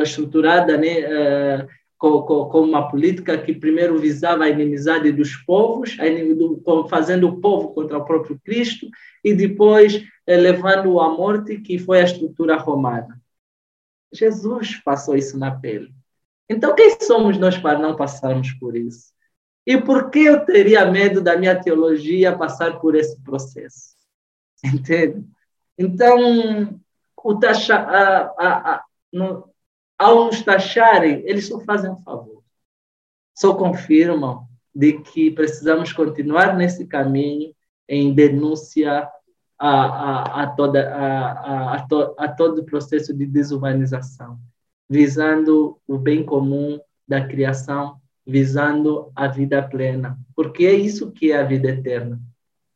estruturada né, uh, com, uma política que primeiro visava a inimizade dos povos, do, fazendo o povo contra o próprio Cristo, e depois uh, levando-o à morte, que foi a estrutura romana. Jesus passou isso na pele. Então, quem somos nós para não passarmos por isso? E por que eu teria medo da minha teologia passar por esse processo? Entende? Então, o taxa, a, a, a, no, ao nos taxarem, eles só fazem um favor. Só confirmam de que precisamos continuar nesse caminho em denúncia a, a, a, toda, a, a, to, a todo o processo de desumanização, visando o bem comum da criação, visando a vida plena, porque é isso que é a vida eterna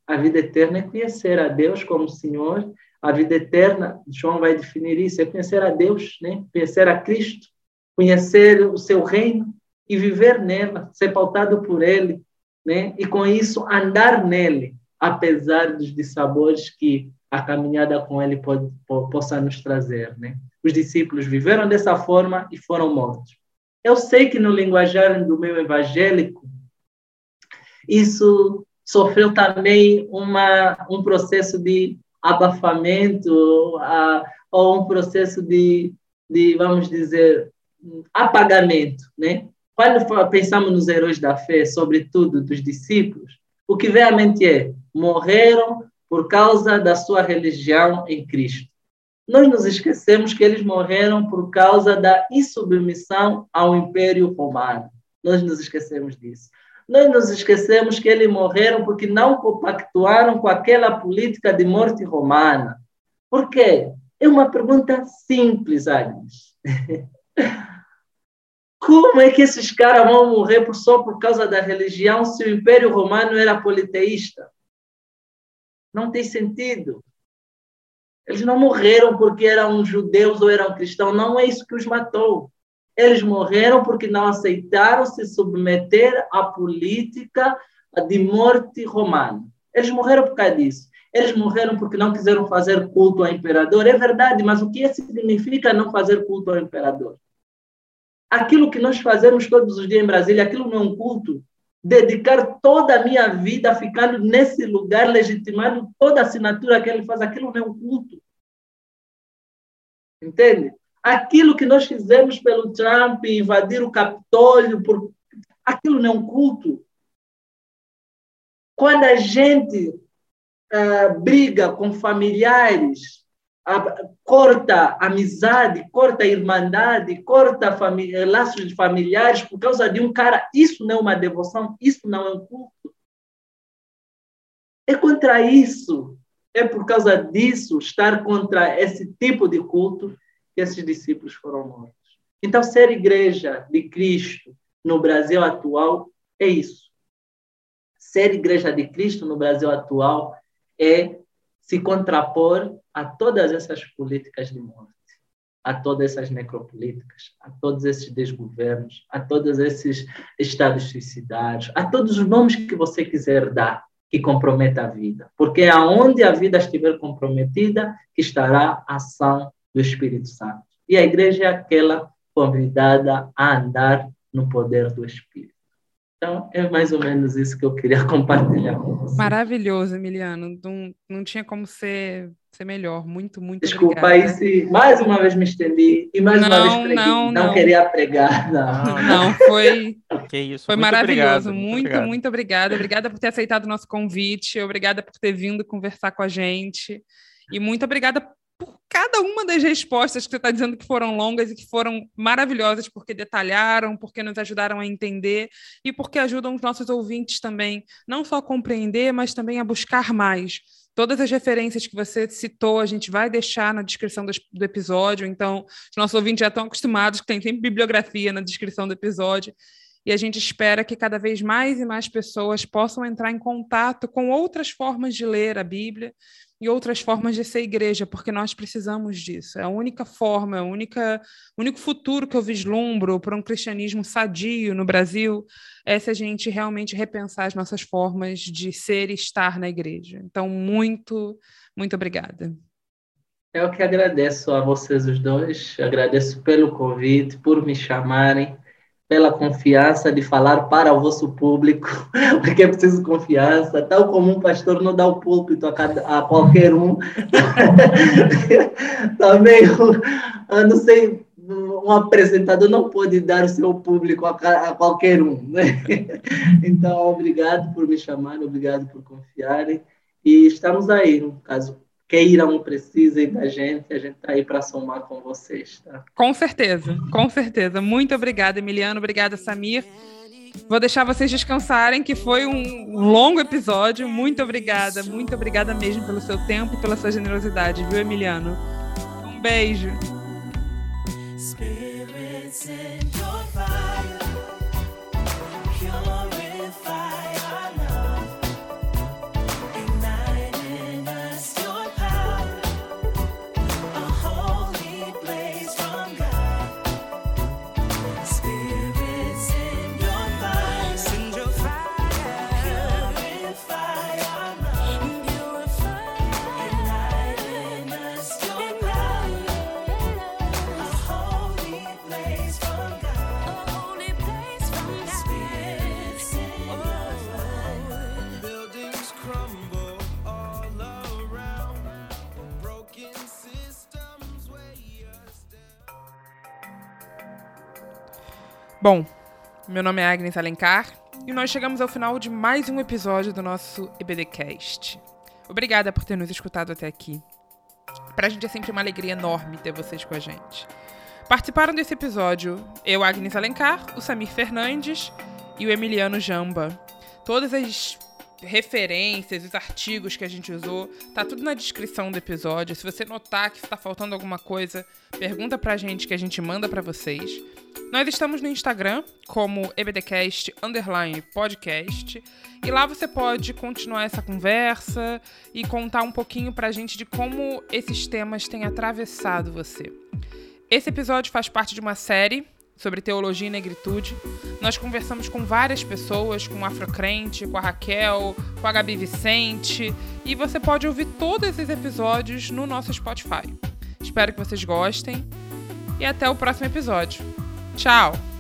a vida eterna é conhecer a Deus como Senhor. A vida eterna, João vai definir isso, é conhecer a Deus, né? conhecer a Cristo, conhecer o seu reino e viver nela, ser pautado por ele, né? e com isso andar nele, apesar dos dissabores que a caminhada com ele pode, possa nos trazer. Né? Os discípulos viveram dessa forma e foram mortos. Eu sei que no linguajar do meu evangélico, isso sofreu também uma, um processo de abafamento ou um processo de, de, vamos dizer, apagamento, né? Quando pensamos nos heróis da fé, sobretudo dos discípulos, o que vem à mente é morreram por causa da sua religião em Cristo. Nós nos esquecemos que eles morreram por causa da insubmissão ao Império Romano. Nós nos esquecemos disso. Nós nos esquecemos que eles morreram porque não compactuaram com aquela política de morte romana. Por quê? É uma pergunta simples, Agnes. Como é que esses caras vão morrer só por causa da religião se o Império Romano era politeísta? Não tem sentido. Eles não morreram porque eram judeus ou eram cristãos. Não é isso que os matou. Eles morreram porque não aceitaram se submeter à política de morte romana. Eles morreram por causa disso. Eles morreram porque não quiseram fazer culto ao imperador. É verdade, mas o que significa não fazer culto ao imperador? Aquilo que nós fazemos todos os dias em Brasília, aquilo não é um culto. Dedicar toda a minha vida ficando nesse lugar, legitimando toda a assinatura que ele faz, aquilo não é um culto. Entende? Aquilo que nós fizemos pelo Trump, invadir o Capitólio, por... aquilo não é um culto. Quando a gente uh, briga com familiares corta amizade, corta irmandade, corta família, laços familiares por causa de um cara. Isso não é uma devoção, isso não é um culto. É contra isso, é por causa disso, estar contra esse tipo de culto, que esses discípulos foram mortos. Então, ser igreja de Cristo no Brasil atual é isso. Ser igreja de Cristo no Brasil atual é se contrapor a todas essas políticas de morte, a todas essas necropolíticas, a todos esses desgovernos, a todos esses estados suicidários, a todos os nomes que você quiser dar que comprometa a vida. Porque aonde a vida estiver comprometida, estará a ação do Espírito Santo. E a igreja é aquela convidada a andar no poder do Espírito. Então, é mais ou menos isso que eu queria compartilhar com você. Maravilhoso, Emiliano. Não, não tinha como ser, ser melhor. Muito, muito Desculpa obrigada. aí se mais uma vez me estendi e mais Não, uma vez preguei. não, Não, não. queria pregar, não. Não, foi, Que isso. foi muito maravilhoso. obrigado, muito, obrigado. muito obrigada. Obrigada por ter aceitado o nosso convite. Obrigada por ter vindo conversar com a gente. E muito obrigada por cada uma das respostas que você está dizendo que foram longas e que foram maravilhosas, porque detalharam, porque nos ajudaram a entender e porque ajudam os nossos ouvintes também, não só a compreender, mas também a buscar mais. Todas as referências que você citou, a gente vai deixar na descrição do, episódio, então os nossos ouvintes já estão acostumados que tem sempre bibliografia na descrição do episódio. E a gente espera que cada vez mais e mais pessoas possam entrar em contato com outras formas de ler a Bíblia e outras formas de ser igreja, porque nós precisamos disso. É a única forma, é o único futuro que eu vislumbro para um cristianismo sadio no Brasil é se a gente realmente repensar as nossas formas de ser e estar na igreja. Então, muito, muito obrigada. Eu que agradeço a vocês os dois, agradeço pelo convite, por me chamarem, pela confiança de falar para o vosso público, porque é preciso confiança, tal como um pastor não dá o púlpito a, cada, a qualquer um. Também, eu não sei, um apresentador não pode dar o seu público a, a qualquer um. Né? Então, obrigado por me chamarem, obrigado por confiarem. E estamos aí, no caso queiram, precisem da gente, a gente está aí para somar com vocês. Tá? Com certeza, com certeza. Muito obrigada, Emiliano. Obrigada, Samir. Vou deixar vocês descansarem, que foi um longo episódio. Muito obrigada, muito obrigada mesmo pelo seu tempo e pela sua generosidade, viu, Emiliano? Um beijo. Spirits in your fire, Bom, meu nome é Agnes Alencar e nós chegamos ao final de mais um episódio do nosso EBDcast. Obrigada por ter nos escutado até aqui. Pra gente é sempre uma alegria enorme ter vocês com a gente. Participaram desse episódio eu, Agnes Alencar, o Samir Fernandes e o Emiliano Jamba. Todas as referências, os artigos que a gente usou, tá tudo na descrição do episódio. Se você notar que está faltando alguma coisa, pergunta pra gente que a gente manda pra vocês. Nós estamos no Instagram como ebdcast underline podcast e lá você pode continuar essa conversa e contar um pouquinho pra gente de como esses temas têm atravessado você. Esse episódio faz parte de uma série sobre teologia e negritude. Nós conversamos com várias pessoas, com o Afrocrente, com a Raquel, com a Gabi Vicente, e você pode ouvir todos esses episódios no nosso Spotify. Espero que vocês gostem e até o próximo episódio. Tchau!